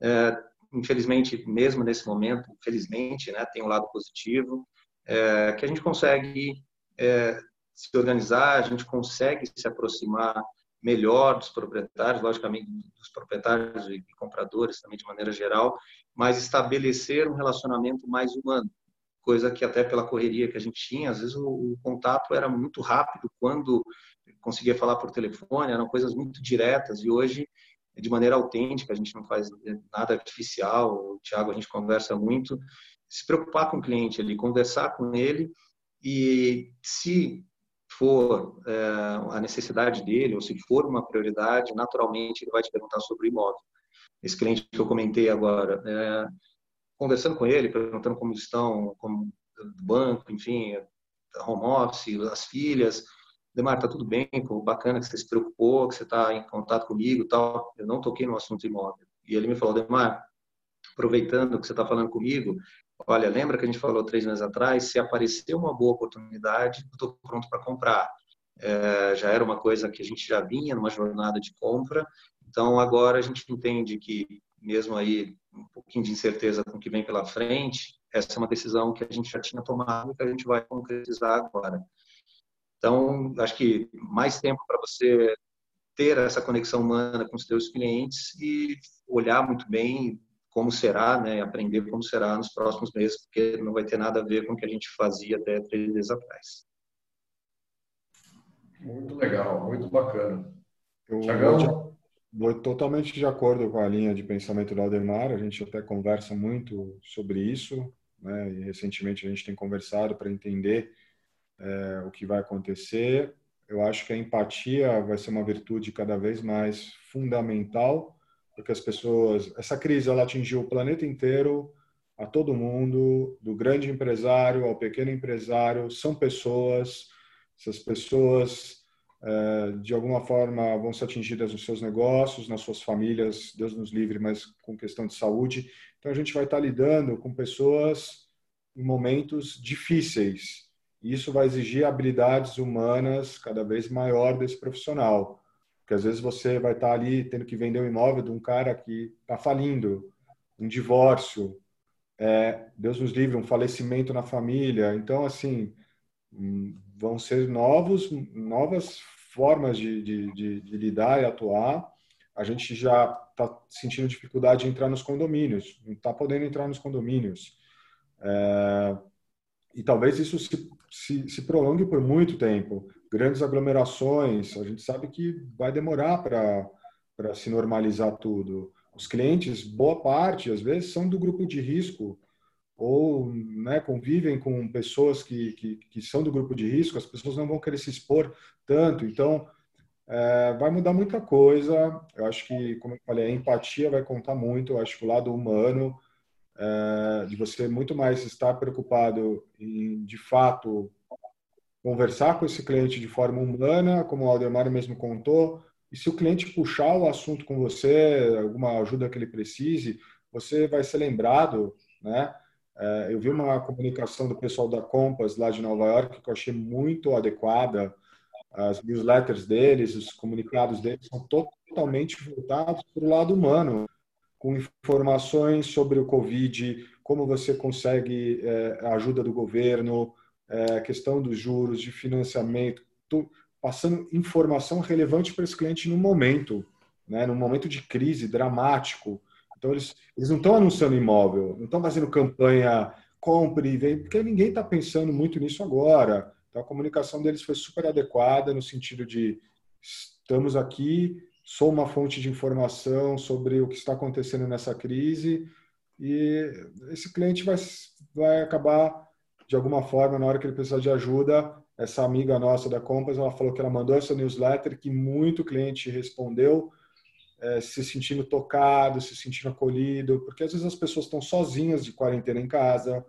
Speaker 4: É, infelizmente, mesmo nesse momento, felizmente, né, tem um lado positivo, é, que a gente consegue é, se organizar, a gente consegue se aproximar melhor dos proprietários, logicamente dos proprietários e compradores também de maneira geral, mas estabelecer um relacionamento mais humano, coisa que até pela correria que a gente tinha, às vezes o, o contato era muito rápido quando conseguia falar por telefone, eram coisas muito diretas e hoje de maneira autêntica, a gente não faz nada artificial, o Thiago a gente conversa muito, se preocupar com o cliente ali, conversar com ele e se for é, a necessidade dele, ou se for uma prioridade, naturalmente ele vai te perguntar sobre o imóvel. Esse cliente que eu comentei agora, é, conversando com ele, perguntando como estão, como do banco, enfim, home office, as filhas, Demar, tá tudo bem, pô, bacana que você se preocupou, que você está em contato comigo tal. Eu não toquei no assunto imóvel. E ele me falou, Demar, aproveitando que você está falando comigo, olha, lembra que a gente falou três meses atrás? Se aparecer uma boa oportunidade, estou pronto para comprar. É, já era uma coisa que a gente já vinha numa jornada de compra, então agora a gente entende que mesmo aí um pouquinho de incerteza com o que vem pela frente, essa é uma decisão que a gente já tinha tomado e que a gente vai concretizar agora. Então, acho que mais tempo para você ter essa conexão humana com os seus clientes e olhar muito bem como será, né, aprender como será nos próximos meses, porque não vai ter nada a ver com o que a gente fazia até três meses atrás.
Speaker 2: Muito legal, muito bacana.
Speaker 1: Eu Tiagão? Vou totalmente de acordo com a linha de pensamento do Aldemar, a gente até conversa muito sobre isso, né, e recentemente a gente tem conversado para entender é, o que vai acontecer. Eu acho que a empatia vai ser uma virtude cada vez mais fundamental porque as pessoas, essa crise ela atingiu o planeta inteiro, a todo mundo, do grande empresário ao pequeno empresário, são pessoas, essas pessoas é, de alguma forma vão ser atingidas nos seus negócios, nas suas famílias, Deus nos livre, mas com questão de saúde. Então a gente vai estar lidando com pessoas em momentos difíceis. E isso vai exigir habilidades humanas cada vez maior desse profissional. Porque às vezes você vai estar ali tendo que vender um imóvel de um cara que está falindo, um divórcio, é, Deus nos livre, um falecimento na família. Então, assim, hum, vão ser novos, novas formas de, de, de, de lidar e atuar. A gente já está sentindo dificuldade de entrar nos condomínios, não está podendo entrar nos condomínios. É, e talvez isso se, se, se prolongue por muito tempo grandes aglomerações, a gente sabe que vai demorar para se normalizar tudo. Os clientes, boa parte, às vezes, são do grupo de risco ou né, convivem com pessoas que, que, que, são do grupo de risco, as pessoas não vão querer se expor tanto. Então, é, vai mudar muita coisa. Eu acho que, como eu falei, a empatia vai contar muito. Eu acho que o lado humano, é, de você muito mais estar preocupado em, de fato, conversar com esse cliente de forma humana, como o Aldemar mesmo contou, e se o cliente puxar o assunto com você, alguma ajuda que ele precise, você vai ser lembrado, né? É, eu vi uma comunicação do pessoal da Compass lá de Nova York que eu achei muito adequada. As newsletters deles, os comunicados deles são totalmente voltados para o lado humano, com informações sobre o Covid, como você consegue é, ajuda do governo, é, questão dos juros, de financiamento, tô passando informação relevante para esse cliente no momento, né, no momento de crise dramático. Então, eles, eles não estão anunciando imóvel, não estão fazendo campanha compre e vem, porque ninguém está pensando muito nisso agora. Então, a comunicação deles foi super adequada no sentido de estamos aqui, sou uma fonte de informação sobre o que está acontecendo nessa crise e esse cliente vai, vai acabar de alguma forma, na hora que ele precisar de ajuda, essa amiga nossa da Compass, ela falou que ela mandou essa newsletter, que muito cliente respondeu, é, se sentindo tocado, se sentindo acolhido, porque às vezes as pessoas estão sozinhas de quarentena em casa,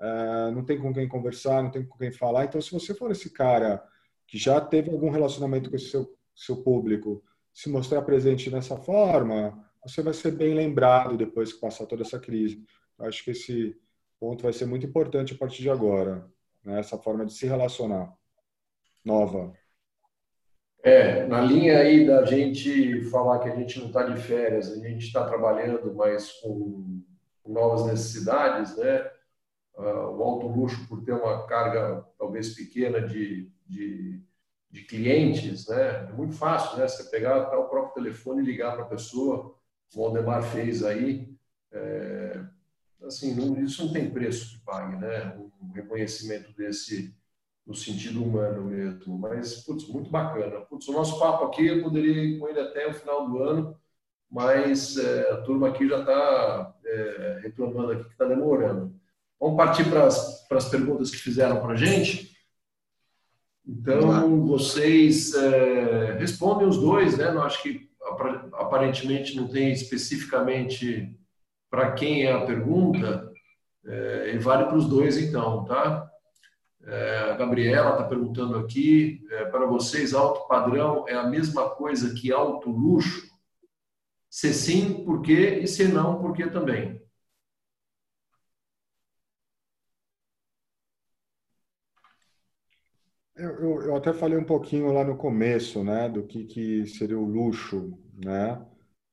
Speaker 1: é, não tem com quem conversar, não tem com quem falar. Então, se você for esse cara que já teve algum relacionamento com esse seu, seu público, se mostrar presente dessa forma, você vai ser bem lembrado depois que passar toda essa crise. Eu acho que esse ponto vai ser muito importante a partir de agora, né? essa forma de se relacionar nova.
Speaker 2: É, na linha aí da gente falar que a gente não está de férias, a gente está trabalhando, mas com novas necessidades, né? Uh, o alto luxo, por ter uma carga talvez pequena de, de, de clientes, né? É muito fácil, né? Você pegar até o próprio telefone e ligar para a pessoa, o Valdemar fez aí, é, assim, não, isso não tem preço que pague, né? Um reconhecimento desse no sentido humano mesmo. Mas, putz, muito bacana. Putz, o nosso papo aqui, eu poderia ir com ele até o final do ano, mas é, a turma aqui já está é, reclamando aqui que está demorando. Vamos partir para as perguntas que fizeram para a gente? Então, vocês é, respondem os dois, né? Não acho que aparentemente não tem especificamente para quem é a pergunta, é, vale para os dois então, tá? É, a Gabriela está perguntando aqui, é, para vocês, alto padrão é a mesma coisa que alto luxo? Se sim, por quê? E se não, por quê também?
Speaker 1: Eu, eu, eu até falei um pouquinho lá no começo, né, do que, que seria o luxo, né?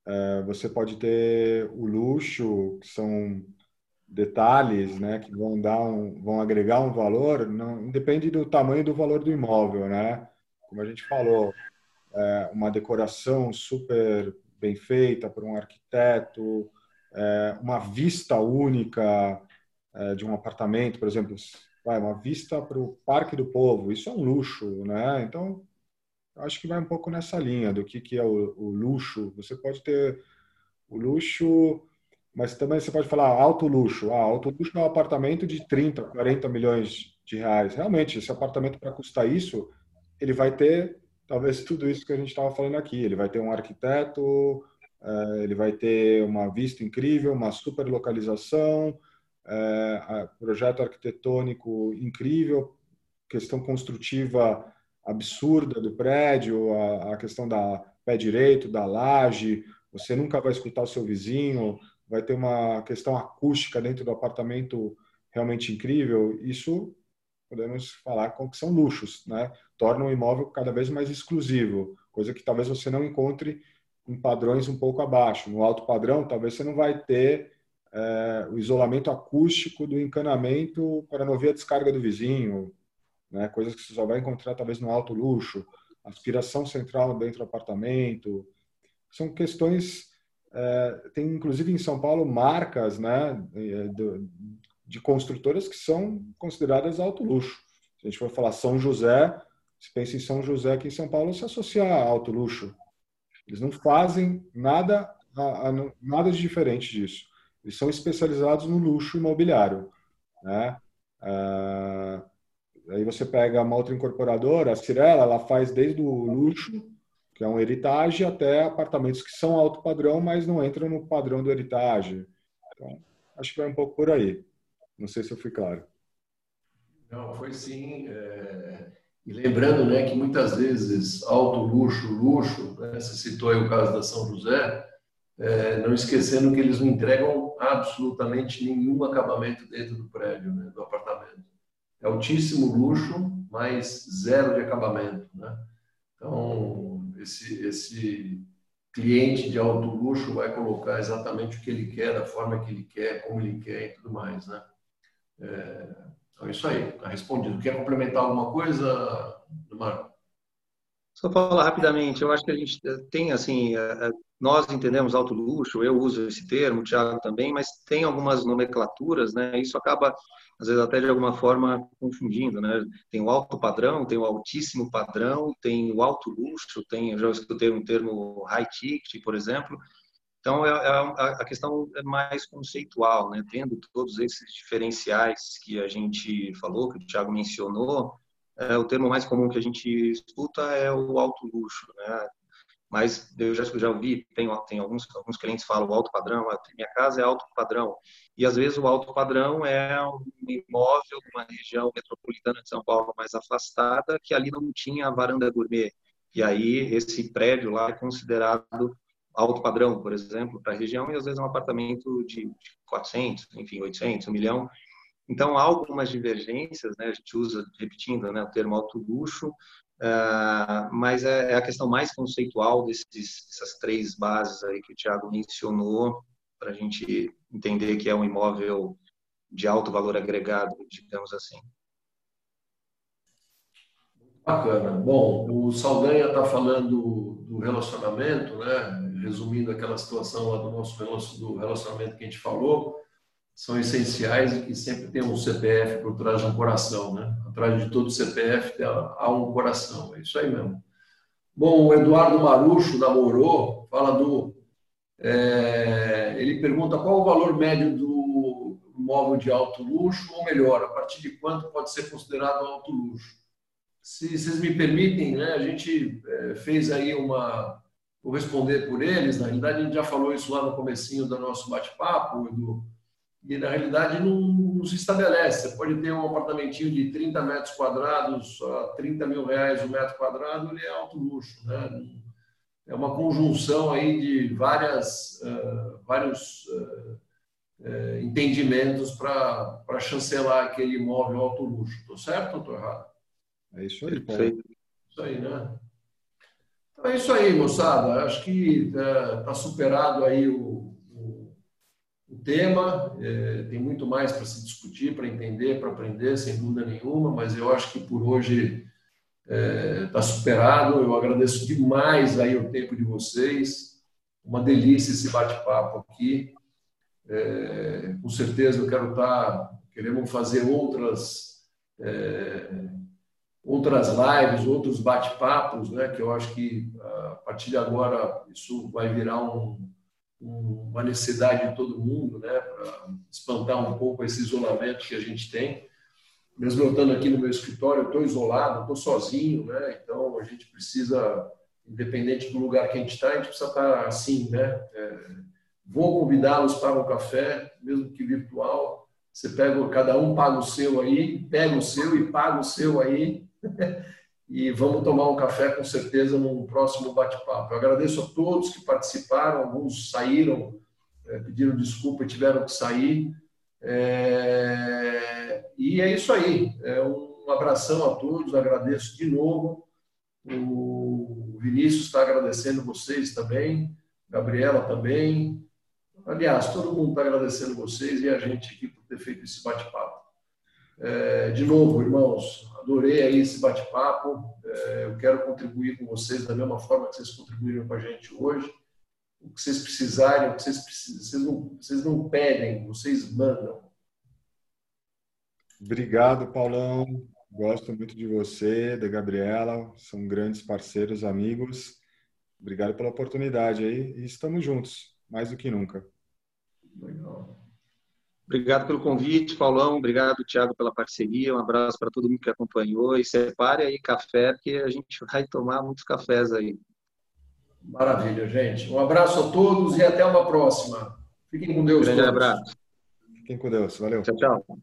Speaker 1: É, você pode ter o luxo, que são detalhes, né, que vão dar um, vão agregar um valor, não depende do tamanho do valor do imóvel, né? Como a gente falou, é, uma decoração super bem feita por um arquiteto, é, uma vista única é, de um apartamento, por exemplo, vai uma vista para o Parque do Povo, isso é um luxo, né? Então, acho que vai um pouco nessa linha do que, que é o, o luxo. Você pode ter o luxo mas também você pode falar alto luxo. Ah, alto luxo é um apartamento de 30, 40 milhões de reais. Realmente, esse apartamento para custar isso, ele vai ter talvez tudo isso que a gente estava falando aqui. Ele vai ter um arquiteto, é, ele vai ter uma vista incrível, uma super localização, é, projeto arquitetônico incrível, questão construtiva absurda do prédio, a, a questão da pé direito, da laje, você nunca vai escutar o seu vizinho, vai ter uma questão acústica dentro do apartamento realmente incrível. Isso podemos falar com que são luxos, né? Torna o imóvel cada vez mais exclusivo, coisa que talvez você não encontre em padrões um pouco abaixo. No alto padrão, talvez você não vai ter é, o isolamento acústico do encanamento para não ouvir a descarga do vizinho, né? Coisas que você só vai encontrar talvez no alto luxo, aspiração central dentro do apartamento. São questões é, tem inclusive em São Paulo marcas né, de, de, construtoras que são consideradas alto luxo. Se a gente for falar São José, se pensa em São José aqui em São Paulo, se associa a alto luxo. Eles não fazem nada, a, a, nada de diferente disso. Eles são especializados no luxo imobiliário. Né? É, aí você pega uma outra incorporadora, a Cirela, ela faz desde o luxo que é um heritage, até apartamentos que são alto padrão, mas não entram no padrão do heritage. Então, acho que vai um pouco por aí. Não sei se eu fui claro.
Speaker 2: Não, foi sim. É... E lembrando né, que muitas vezes alto luxo, luxo, né, você citou aí o caso da São José, é, não esquecendo que eles não entregam absolutamente nenhum acabamento dentro do prédio, né, do apartamento. É altíssimo luxo, mas zero de acabamento. Né? Então, esse, esse cliente de alto luxo vai colocar exatamente o que ele quer, da forma que ele quer, como ele quer e tudo mais, né? É, então, é isso aí, está respondido. Quer complementar alguma coisa, Marco?
Speaker 4: Só falar rapidamente, eu acho que a gente tem, assim, é, é, nós entendemos alto luxo, eu uso esse termo, o Thiago também, mas tem algumas nomenclaturas, né? Isso acaba às vezes até de alguma forma confundindo, né? Tem o alto padrão, tem o altíssimo padrão, tem o alto luxo, tem, eu já escutei um termo high ticket, por exemplo. Então, é, é, a questão é mais conceitual, né? Tendo todos esses diferenciais que a gente falou, que o Thiago mencionou, é, o termo mais comum que a gente escuta é o alto luxo, né? Mas eu já, já ouvi, tem, tem alguns, alguns clientes falam alto padrão, a minha casa é alto padrão. E às vezes o alto padrão é um imóvel de uma região metropolitana de São Paulo mais afastada, que ali não tinha varanda gourmet. E aí esse prédio lá é considerado alto padrão, por exemplo, para a região, e às vezes é um apartamento de 400, enfim, 800, 1 milhão. Então, há algumas divergências, né? a gente usa, repetindo, né, o termo alto luxo, Uh, mas é, é, a questão mais conceitual desses, dessas três bases aí que o Tiago mencionou, para a gente entender que é um imóvel de alto valor agregado, digamos assim.
Speaker 2: Bacana. Bom, o Saldanha está falando do relacionamento, né? resumindo aquela situação lá do nosso do relacionamento que a gente falou são essenciais e que sempre tem um CPF por trás de um coração, né? Atrás de todo CPF há um coração, é isso aí mesmo. Bom, o Eduardo Marucho namorou, fala do. É, ele pergunta qual o valor médio do imóvel de alto luxo, ou melhor, a partir de quanto pode ser considerado alto luxo. Se vocês me permitem, né, a gente é, fez aí uma. Vou responder por eles, na realidade a gente já falou isso lá no comecinho do nosso bate-papo, Edu e na realidade não, não, se estabelece. Você pode ter um apartamentinho de 30 metros quadrados, 30 mil reais o metro quadrado, ele é alto luxo. Né? É uma conjunção aí de várias, uh, vários uh, uh, entendimentos para chancelar aquele imóvel alto luxo. Estou certo ou estou errado?
Speaker 1: É isso aí,
Speaker 2: Paulo. Isso aí, né? Então é isso aí, moçada. Acho que está é, superado aí o, o tema. É, tem muito mais para se discutir, para entender, para aprender, sem dúvida nenhuma, mas eu acho que por hoje está é, tá superado. Eu agradeço demais aí o tempo de vocês. Uma delícia esse bate-papo aqui. É, com certeza eu quero estar, tá, queremos fazer outras é, outras lives, outros bate-papos, né? Que eu acho que a partir de agora isso vai virar um, um, uma necessidade de todo mundo, né? Para espantar um pouco esse isolamento que a gente tem. Mesmo eu estando aqui no meu escritório, eu estou isolado, estou sozinho, né? Então a gente precisa, independente do lugar que a gente está, a gente precisa estar tá assim, né? É, vou convidá-los para um café, mesmo que virtual. Você pega, cada um paga o seu aí, pega o seu e paga o seu aí, e vamos tomar um café com certeza num próximo bate-papo. Eu agradeço a todos que participaram, alguns saíram, é, pediram desculpa e tiveram que sair. É... E é isso aí. É um abração a todos, agradeço de novo. O Vinícius está agradecendo vocês também, Gabriela também. Aliás, todo mundo está agradecendo vocês e a gente aqui por ter feito esse bate-papo. É, de novo, irmãos, adorei aí esse bate-papo. É, eu quero contribuir com vocês da mesma forma que vocês contribuíram com a gente hoje. O que vocês precisarem, o que vocês precisam, vocês não, vocês não pedem, vocês mandam.
Speaker 1: Obrigado, Paulão. Gosto muito de você, da Gabriela. São grandes parceiros, amigos. Obrigado pela oportunidade aí e estamos juntos, mais do que nunca.
Speaker 4: Legal. Obrigado pelo convite, Paulão. Obrigado, Tiago, pela parceria. Um abraço para todo mundo que acompanhou. E separe aí café, porque a gente vai tomar muitos cafés aí.
Speaker 2: Maravilha, gente. Um abraço a todos e até uma próxima. Fiquem com Deus.
Speaker 4: Grande todos. abraço.
Speaker 1: Fiquem com Deus. Valeu.
Speaker 4: Tchau, tchau.